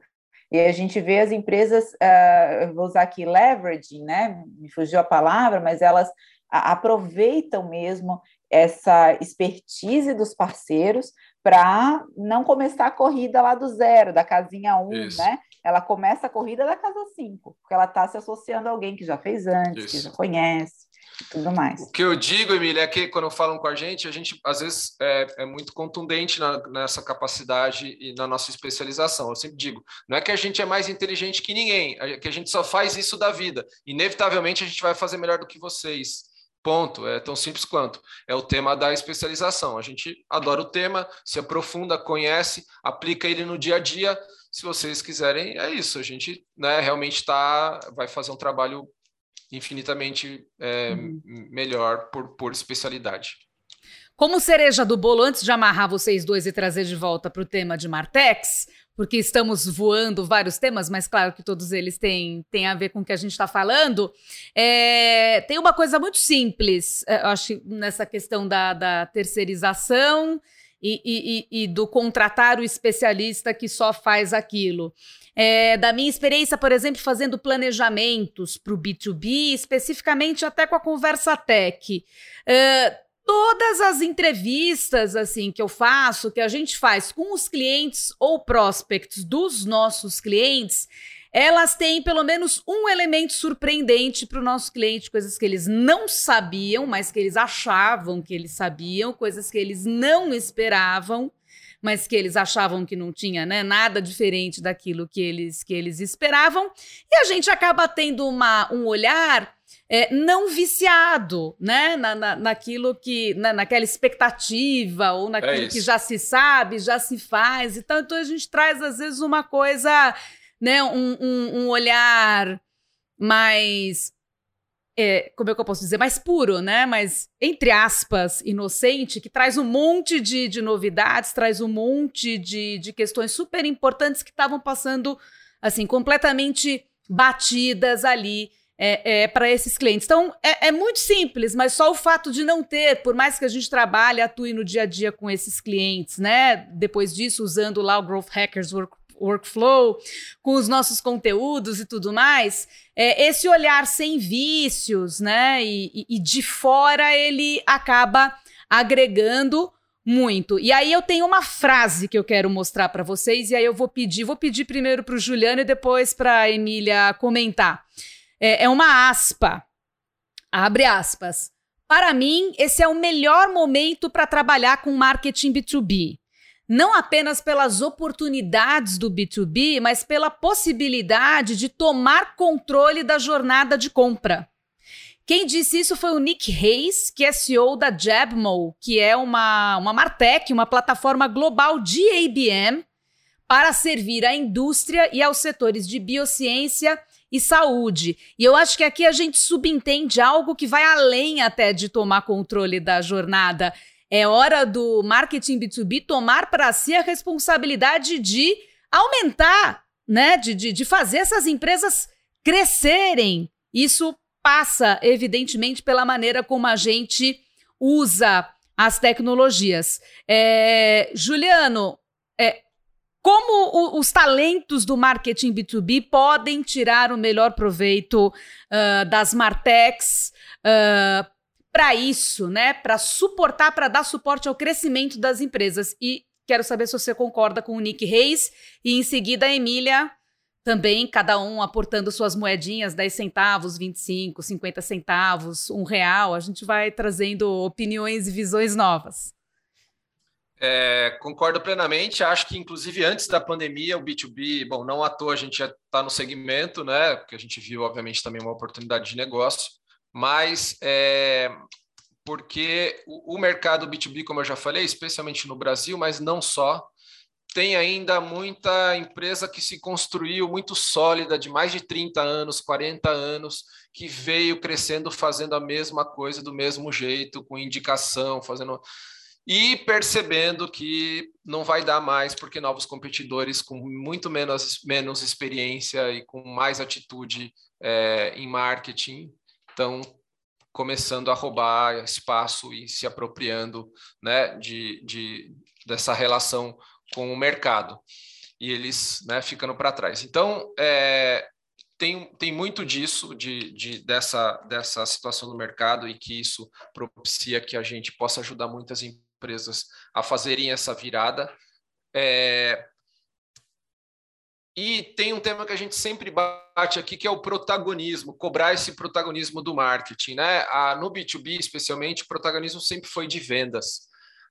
E a gente vê as empresas, uh, vou usar aqui leveraging, né? Me fugiu a palavra, mas elas aproveitam mesmo essa expertise dos parceiros para não começar a corrida lá do zero, da casinha 1, um, né? Ela começa a corrida da casa 5, porque ela está se associando a alguém que já fez antes, Isso. que já conhece tudo mais. O que eu digo, Emília, é que quando falam com a gente, a gente às vezes é, é muito contundente na, nessa capacidade e na nossa especialização. Eu sempre digo, não é que a gente é mais inteligente que ninguém, é que a gente só faz isso da vida. Inevitavelmente a gente vai fazer melhor do que vocês. Ponto. É tão simples quanto. É o tema da especialização. A gente adora o tema, se aprofunda, conhece, aplica ele no dia a dia. Se vocês quiserem, é isso. A gente né, realmente tá, vai fazer um trabalho infinitamente é, uhum. melhor por, por especialidade. Como cereja do bolo, antes de amarrar vocês dois e trazer de volta para o tema de Martex, porque estamos voando vários temas, mas claro que todos eles têm, têm a ver com o que a gente está falando, é, tem uma coisa muito simples, é, eu acho, nessa questão da, da terceirização e, e, e, do contratar o especialista que só faz aquilo. É, da minha experiência, por exemplo, fazendo planejamentos para o B2B, especificamente até com a Conversa Tech. É, todas as entrevistas assim que eu faço, que a gente faz com os clientes ou prospects dos nossos clientes, elas têm pelo menos um elemento surpreendente para o nosso cliente, coisas que eles não sabiam, mas que eles achavam que eles sabiam, coisas que eles não esperavam mas que eles achavam que não tinha né, nada diferente daquilo que eles, que eles esperavam. E a gente acaba tendo uma, um olhar é, não viciado, né? Na, na, naquilo que. Na, naquela expectativa, ou naquilo é que já se sabe, já se faz. Então, então a gente traz, às vezes, uma coisa, né? um, um, um olhar mais é, como é que eu posso dizer, mais puro, né? Mas, entre aspas, inocente, que traz um monte de, de novidades, traz um monte de, de questões super importantes que estavam passando, assim, completamente batidas ali é, é, para esses clientes. Então, é, é, muito simples, mas só o fato de não ter, por mais que a gente trabalhe, atue no dia a dia com esses clientes, né? Depois disso, usando lá o Growth Hackers Work workflow, com os nossos conteúdos e tudo mais, é, esse olhar sem vícios, né? E, e, e de fora ele acaba agregando muito. E aí eu tenho uma frase que eu quero mostrar para vocês e aí eu vou pedir, vou pedir primeiro para o Juliano e depois para a Emília comentar. É, é uma aspa. Abre aspas. Para mim, esse é o melhor momento para trabalhar com marketing B2B não apenas pelas oportunidades do B2B, mas pela possibilidade de tomar controle da jornada de compra. Quem disse isso foi o Nick Hayes, que é CEO da Jabmo, que é uma, uma Martech, uma plataforma global de IBM para servir à indústria e aos setores de biociência e saúde. E eu acho que aqui a gente subentende algo que vai além até de tomar controle da jornada é hora do marketing B2B tomar para si a responsabilidade de aumentar, né? De, de, de fazer essas empresas crescerem. Isso passa, evidentemente, pela maneira como a gente usa as tecnologias. É, Juliano, é, como o, os talentos do marketing B2B podem tirar o melhor proveito uh, das Martechs uh, para isso, né? Para suportar, para dar suporte ao crescimento das empresas. E quero saber se você concorda com o Nick Reis e em seguida a Emília também, cada um aportando suas moedinhas, 10 centavos, 25, 50 centavos, um real. A gente vai trazendo opiniões e visões novas. É, concordo plenamente. Acho que, inclusive, antes da pandemia, o B2B, bom, não à toa a gente já está no segmento, né? Porque a gente viu, obviamente, também uma oportunidade de negócio mas é, porque o, o mercado B2B, como eu já falei, especialmente no Brasil, mas não só, tem ainda muita empresa que se construiu muito sólida, de mais de 30 anos, 40 anos, que veio crescendo fazendo a mesma coisa do mesmo jeito, com indicação, fazendo. E percebendo que não vai dar mais, porque novos competidores com muito menos, menos experiência e com mais atitude é, em marketing então, começando a roubar espaço e se apropriando né, de, de, dessa relação com o mercado. E eles né, ficando para trás. Então, é, tem, tem muito disso, de, de, dessa, dessa situação do mercado, e que isso propicia que a gente possa ajudar muitas empresas a fazerem essa virada. É, e tem um tema que a gente sempre bate aqui, que é o protagonismo, cobrar esse protagonismo do marketing. Né? A, no B2B, especialmente, o protagonismo sempre foi de vendas,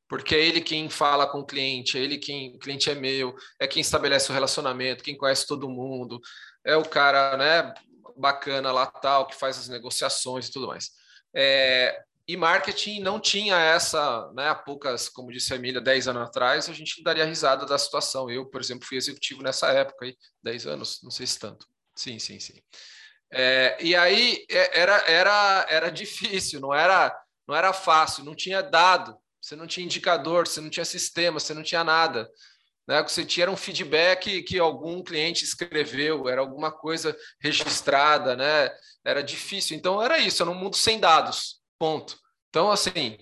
porque é ele quem fala com o cliente, é ele quem o cliente é meu, é quem estabelece o relacionamento, quem conhece todo mundo, é o cara né, bacana lá tal, que faz as negociações e tudo mais. É, e marketing não tinha essa, né, há poucas, como disse a Emília, 10 anos atrás, a gente daria risada da situação. Eu, por exemplo, fui executivo nessa época, aí, 10 anos, não sei se tanto. Sim, sim, sim. É, e aí é, era, era, era difícil, não era, não era fácil, não tinha dado, você não tinha indicador, você não tinha sistema, você não tinha nada. Né? O que você tinha era um feedback que algum cliente escreveu, era alguma coisa registrada, né? era difícil. Então era isso, era um mundo sem dados. Ponto. Então, assim,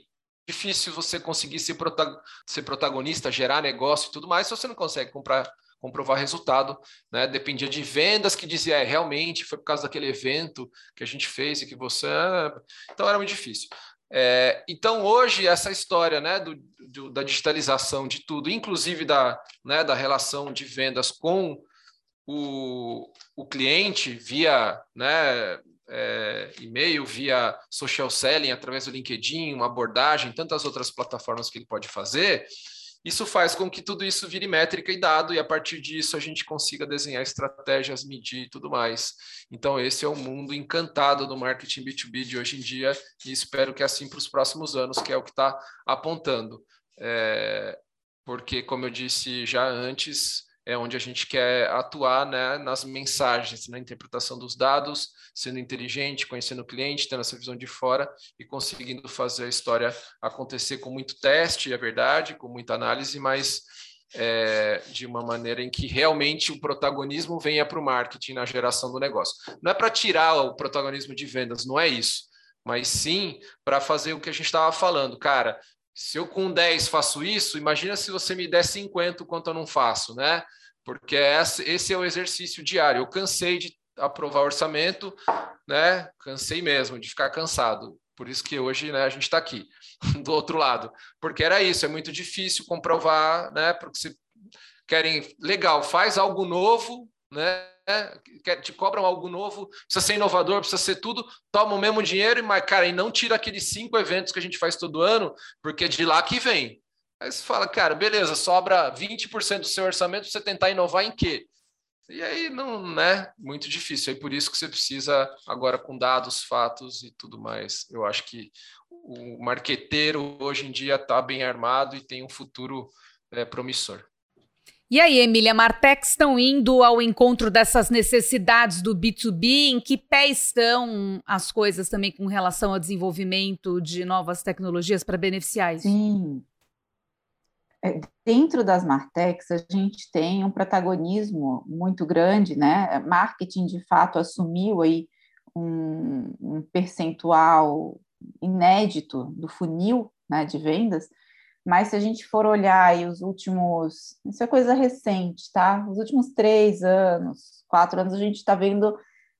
difícil você conseguir ser, protagonista, gerar negócio e tudo mais, se você não consegue comprar, comprovar resultado, né? Dependia de vendas que dizia, é, realmente foi por causa daquele evento que a gente fez e que você. Então era muito difícil. É, então, hoje, essa história né, do, do, da digitalização de tudo, inclusive da, né, da relação de vendas com o, o cliente via né, é, e-mail, via social selling, através do LinkedIn, uma abordagem, tantas outras plataformas que ele pode fazer, isso faz com que tudo isso vire métrica e dado, e a partir disso a gente consiga desenhar estratégias, medir e tudo mais. Então, esse é o mundo encantado do marketing B2B de hoje em dia, e espero que assim para os próximos anos, que é o que está apontando. É, porque, como eu disse já antes, é onde a gente quer atuar né, nas mensagens, na interpretação dos dados, sendo inteligente, conhecendo o cliente, tendo essa visão de fora e conseguindo fazer a história acontecer com muito teste, é verdade, com muita análise, mas é, de uma maneira em que realmente o protagonismo venha para o marketing na geração do negócio. Não é para tirar o protagonismo de vendas, não é isso, mas sim para fazer o que a gente estava falando, cara. Se eu com 10 faço isso, imagina se você me der 50 quanto eu não faço, né? Porque esse é o exercício diário. Eu cansei de aprovar orçamento, né? Cansei mesmo de ficar cansado. Por isso que hoje né, a gente está aqui, do outro lado. Porque era isso, é muito difícil comprovar, né? Porque se querem, legal, faz algo novo, né? Te cobram algo novo, precisa ser inovador, precisa ser tudo, toma o mesmo dinheiro, mas, cara, e não tira aqueles cinco eventos que a gente faz todo ano, porque é de lá que vem. Aí você fala, cara, beleza, sobra 20% do seu orçamento para você tentar inovar em quê? E aí não, né? Muito difícil. É por isso que você precisa agora com dados, fatos e tudo mais. Eu acho que o marqueteiro hoje em dia está bem armado e tem um futuro é, promissor. E aí, Emília, Martex estão indo ao encontro dessas necessidades do B2B? Em que pé estão as coisas também com relação ao desenvolvimento de novas tecnologias para beneficiar? Sim, é, dentro das Martex, a gente tem um protagonismo muito grande, né? Marketing, de fato, assumiu aí um, um percentual inédito do funil né, de vendas, mas se a gente for olhar aí os últimos, isso é coisa recente, tá? Os últimos três anos, quatro anos, a gente está vendo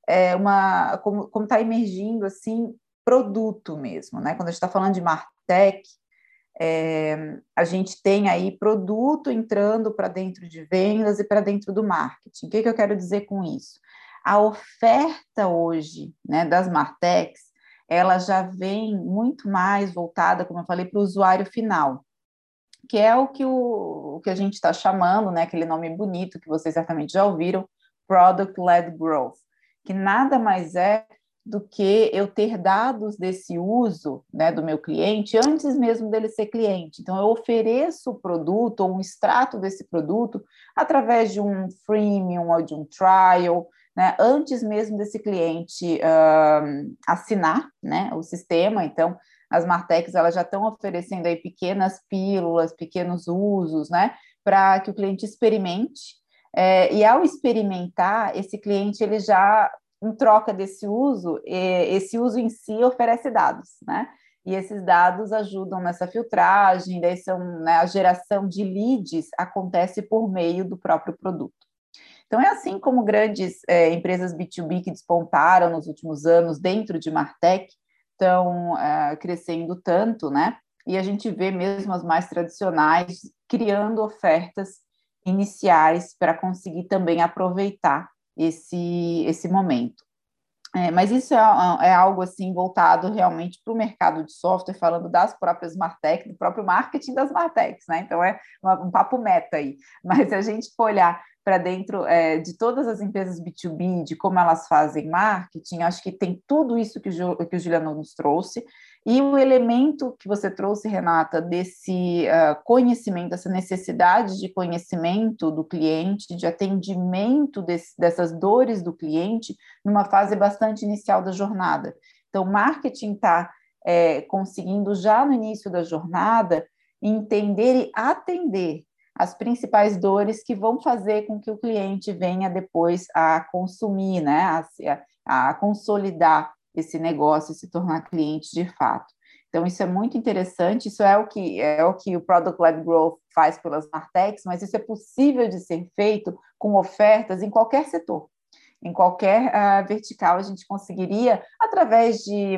é, uma como está emergindo assim produto mesmo, né? Quando a gente está falando de Martech, é, a gente tem aí produto entrando para dentro de vendas e para dentro do marketing. O que, que, eu quero dizer com isso? A oferta hoje né, das Martex, ela já vem muito mais voltada, como eu falei, para o usuário final, que é o que, o, o que a gente está chamando, né, aquele nome bonito que vocês certamente já ouviram, Product-Led Growth, que nada mais é do que eu ter dados desse uso né, do meu cliente antes mesmo dele ser cliente. Então, eu ofereço o produto ou um extrato desse produto através de um freemium ou de um trial, né, antes mesmo desse cliente assinar né, o sistema. Então, as Martechs elas já estão oferecendo aí pequenas pílulas, pequenos usos, né, para que o cliente experimente. É, e ao experimentar, esse cliente ele já em troca desse uso, esse uso em si oferece dados, né? E esses dados ajudam nessa filtragem, daí são, né, a geração de leads acontece por meio do próprio produto. Então, é assim como grandes é, empresas B2B que despontaram nos últimos anos dentro de Martech estão é, crescendo tanto, né? E a gente vê mesmo as mais tradicionais criando ofertas iniciais para conseguir também aproveitar esse, esse momento. É, mas isso é, é, algo assim voltado realmente para o mercado de software, falando das próprias Martech, do próprio marketing das Martechs, né? Então é um, um papo meta aí. Mas se a gente for olhar para dentro é, de todas as empresas B2B, de como elas fazem marketing, acho que tem tudo isso que o, que o Juliano nos trouxe, e o elemento que você trouxe, Renata, desse uh, conhecimento, essa necessidade de conhecimento do cliente, de atendimento desse, dessas dores do cliente, numa fase bastante inicial da jornada. Então, marketing está é, conseguindo, já no início da jornada, entender e atender as principais dores que vão fazer com que o cliente venha depois a consumir, né, a, a consolidar esse negócio se tornar cliente de fato. Então, isso é muito interessante, isso é o que é o que o Product Led Growth faz pelas Martechs, mas isso é possível de ser feito com ofertas em qualquer setor. Em qualquer uh, vertical, a gente conseguiria, através de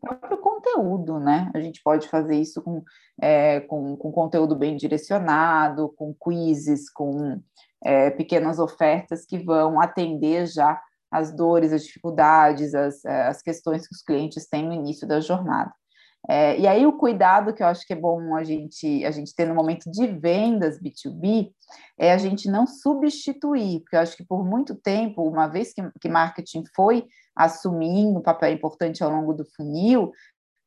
próprio conteúdo, né? A gente pode fazer isso com, é, com, com conteúdo bem direcionado, com quizzes, com é, pequenas ofertas que vão atender já as dores, as dificuldades, as, eh, as questões que os clientes têm no início da jornada. É, e aí o cuidado que eu acho que é bom a gente, a gente ter no momento de vendas B2B é a gente não substituir, porque eu acho que por muito tempo, uma vez que, que marketing foi assumindo um papel importante ao longo do funil,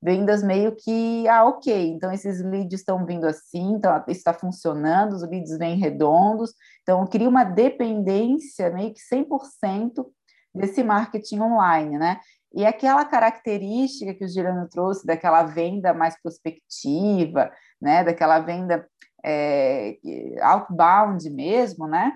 vendas meio que, ah, ok, então esses leads estão vindo assim, então está funcionando, os leads vêm redondos, então cria uma dependência meio que 100% desse marketing online, né? E aquela característica que o Girano trouxe daquela venda mais prospectiva, né? Daquela venda é, outbound mesmo, né?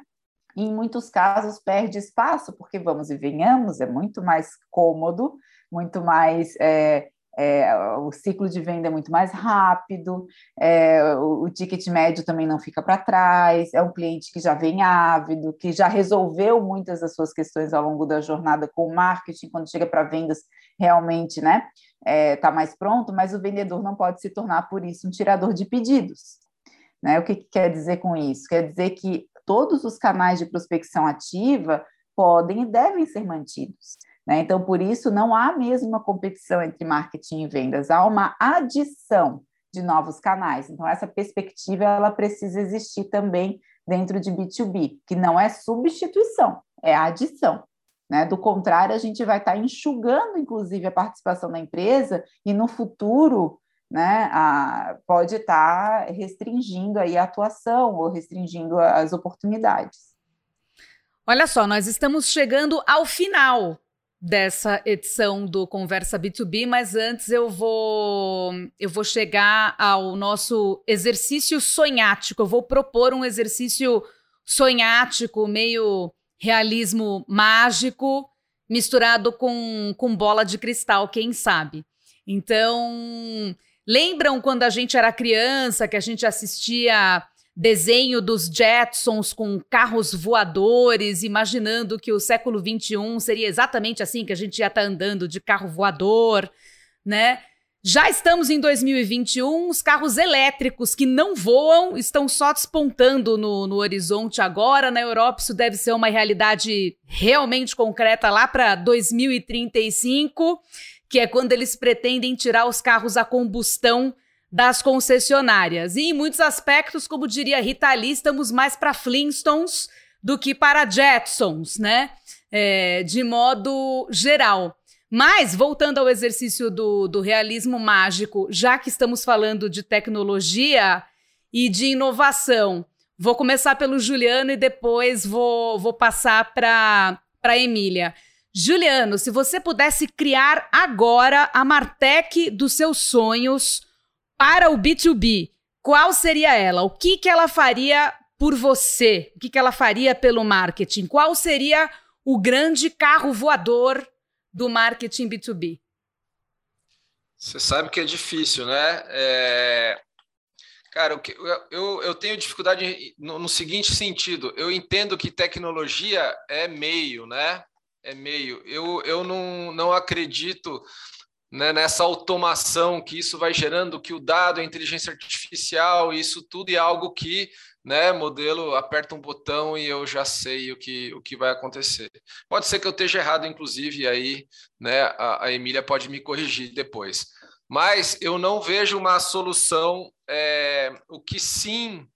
em muitos casos perde espaço, porque vamos e venhamos, é muito mais cômodo, muito mais é, é, o ciclo de venda é muito mais rápido, é, o, o, ticket médio também não fica para trás, é um cliente que já vem ávido, que já resolveu muitas das suas questões ao longo da jornada com o marketing, quando chega para vendas, realmente né, está é, mais pronto, mas o vendedor não pode se tornar, por isso, um tirador de pedidos. Né? O que, que quer dizer com isso? Quer dizer que todos os canais de prospecção ativa podem e devem ser mantidos. Né? Então, por isso, não há mesmo uma competição entre marketing e vendas, há uma adição de novos canais. Então, essa perspectiva ela precisa existir também dentro de B2B, que não é substituição, é adição. Né? Do contrário, a gente vai estar enxugando, inclusive, a participação da empresa e no futuro né, a, pode estar restringindo aí a atuação ou restringindo as oportunidades. Olha só, nós estamos chegando ao final dessa edição do Conversa B2B, mas antes eu vou eu vou chegar ao nosso exercício sonhático. Eu vou propor um exercício sonhático, meio realismo mágico, misturado com, com bola de cristal, quem sabe. Então, lembram quando a gente era criança, que a gente assistia desenho dos Jetsons com carros voadores, imaginando que o século XXI seria exatamente assim, que a gente ia estar tá andando de carro voador, né? Já estamos em 2021, os carros elétricos que não voam estão só despontando no, no horizonte agora. Na Europa, isso deve ser uma realidade realmente concreta lá para 2035, que é quando eles pretendem tirar os carros a combustão das concessionárias. E em muitos aspectos, como diria Rita Lee, estamos mais para Flintstones do que para Jetsons, né? É, de modo geral. Mas, voltando ao exercício do, do realismo mágico, já que estamos falando de tecnologia e de inovação, vou começar pelo Juliano e depois vou, vou passar para a Emília. Juliano, se você pudesse criar agora a Martech dos seus sonhos, para o B2B, qual seria ela? O que, que ela faria por você? O que, que ela faria pelo marketing? Qual seria o grande carro voador do marketing B2B? Você sabe que é difícil, né? É... Cara, eu, eu tenho dificuldade no, no, seguinte sentido: eu entendo que tecnologia é meio, né? É meio. Eu, eu não, não acredito né, nessa automação que isso vai gerando, que o dado, a inteligência artificial, isso tudo é algo que, né, modelo aperta um botão e eu já sei o que, o que vai acontecer. Pode ser que eu esteja errado, inclusive, e aí, né, a, a Emília pode me corrigir depois. Mas eu não vejo uma solução. É, o que sim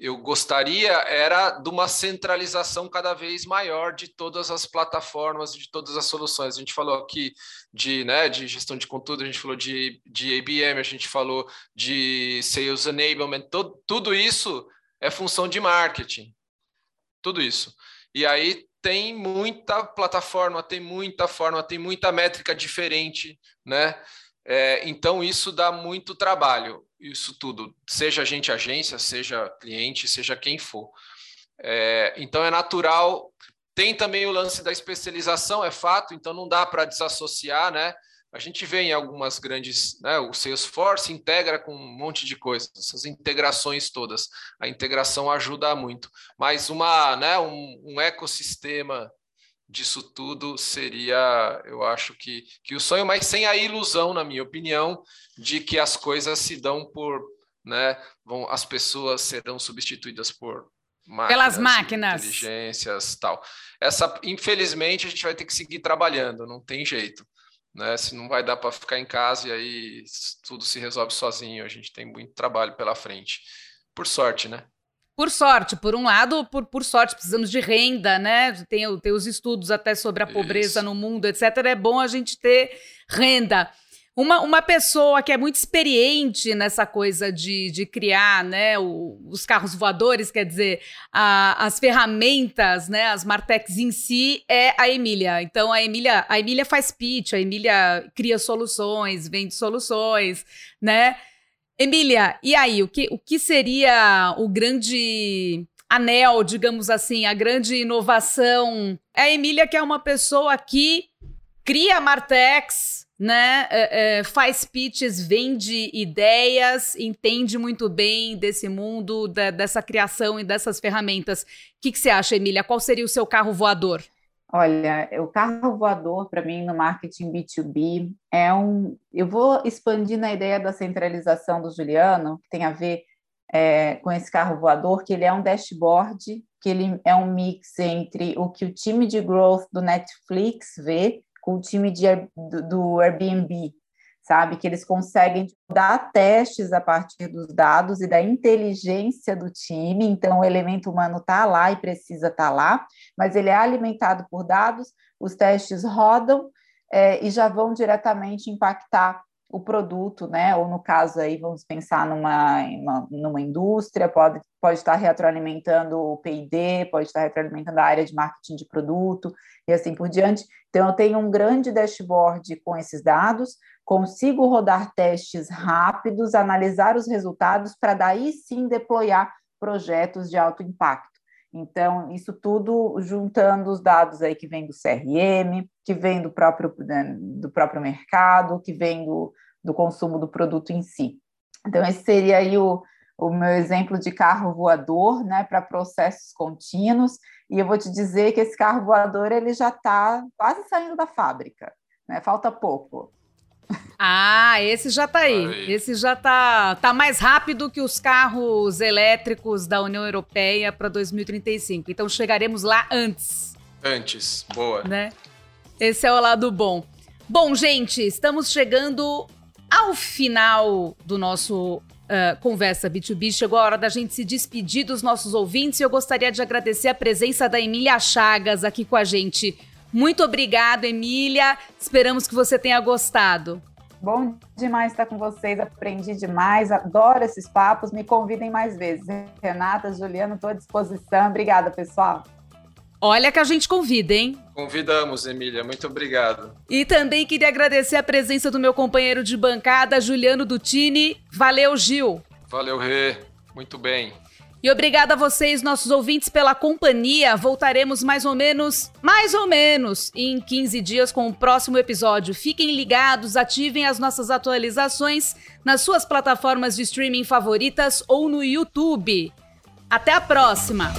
eu gostaria era de uma centralização cada vez maior de todas as plataformas, de todas as soluções. A gente falou aqui de, né, de gestão de conteúdo, a gente falou de, de IBM, a gente falou de Sales Enablement, tudo isso é função de marketing. Tudo isso. E aí tem muita plataforma, tem muita forma, tem muita métrica diferente, né? É, então isso dá muito trabalho isso tudo, seja a gente agência, seja cliente, seja quem for. É, então é natural. Tem também o lance da especialização, é fato, então não dá para desassociar, né? A gente vê em algumas grandes, né, o Salesforce integra com um monte de coisas, essas integrações todas. A integração ajuda muito, mas uma, né, um, um ecossistema disso tudo seria, eu acho que, que o sonho, mas sem a ilusão, na minha opinião, de que as coisas se dão por, né, vão, as pessoas serão substituídas por máquinas, pelas máquinas, inteligências, tal. Essa, infelizmente, a gente vai ter que seguir trabalhando, não tem jeito. Né? Se não vai dar para ficar em casa e aí tudo se resolve sozinho, a gente tem muito trabalho pela frente. Por sorte, né? Por sorte, por um lado, por, por sorte, precisamos de renda, né? Tem, tem os estudos até sobre a pobreza Isso. no mundo, etc. É bom a gente ter renda. Uma, uma pessoa que é muito experiente nessa coisa de, de criar né, o, os carros voadores, quer dizer, a, as ferramentas, né, as Martex em si, é a Emília. Então, a Emília, a Emília faz pitch, a Emília cria soluções, vende soluções, né? Emília, e aí, o que, o que seria o grande anel, digamos assim, a grande inovação? É a Emília que é uma pessoa que cria Martex, né? É, é, faz pitches, vende ideias, entende muito bem desse mundo, da, dessa criação e dessas ferramentas. O que, que você acha, Emília? Qual seria o seu carro voador? Olha, o carro voador para mim no marketing B2B é um. Eu vou expandir na ideia da centralização do Juliano, que tem a ver é, com esse carro voador, que ele é um dashboard, que ele é um mix entre o que o time de growth do Netflix vê com o time de, do, do Airbnb sabe? Que eles conseguem dar testes a partir dos dados e da inteligência do time. Então, o elemento humano está lá e precisa estar tá lá, mas ele é alimentado por dados, os testes rodam é, e já vão diretamente impactar o produto, né? Ou no caso aí, vamos pensar numa, uma, numa indústria, pode, pode estar retroalimentando o P&D, pode estar retroalimentando a área de marketing de produto e assim por diante. Então, eu tenho um grande dashboard com esses dados, consigo rodar testes rápidos, analisar os resultados para daí sim deployar projetos de alto impacto. Então, isso tudo juntando os dados aí que vem do CRM, que vem do próprio, né, do próprio mercado, que vem do, do consumo do produto em si. Então, esse seria aí o, o meu exemplo de carro voador, né, para processos contínuos, e eu vou te dizer que esse carro voador ele já está quase saindo da fábrica, né, falta pouco. Ah, esse já tá aí. aí. Esse já tá, tá mais rápido que os carros elétricos da União Europeia para 2035. Então chegaremos lá antes. Antes, boa. Né? Esse é o lado bom. Bom, gente, estamos chegando ao final do nosso uh, Conversa B2B. Chegou a hora da gente se despedir dos nossos ouvintes e eu gostaria de agradecer a presença da Emília Chagas aqui com a gente. Muito obrigada, Emília. Esperamos que você tenha gostado. Bom demais estar com vocês, aprendi demais, adoro esses papos. Me convidem mais vezes. Renata, Juliano, estou à disposição. Obrigada, pessoal. Olha que a gente convida, hein? Convidamos, Emília. Muito obrigado. E também queria agradecer a presença do meu companheiro de bancada, Juliano Dutini. Valeu, Gil. Valeu, Rê. Muito bem. E obrigada a vocês, nossos ouvintes, pela companhia. Voltaremos mais ou menos, mais ou menos, em 15 dias com o próximo episódio. Fiquem ligados, ativem as nossas atualizações nas suas plataformas de streaming favoritas ou no YouTube. Até a próxima!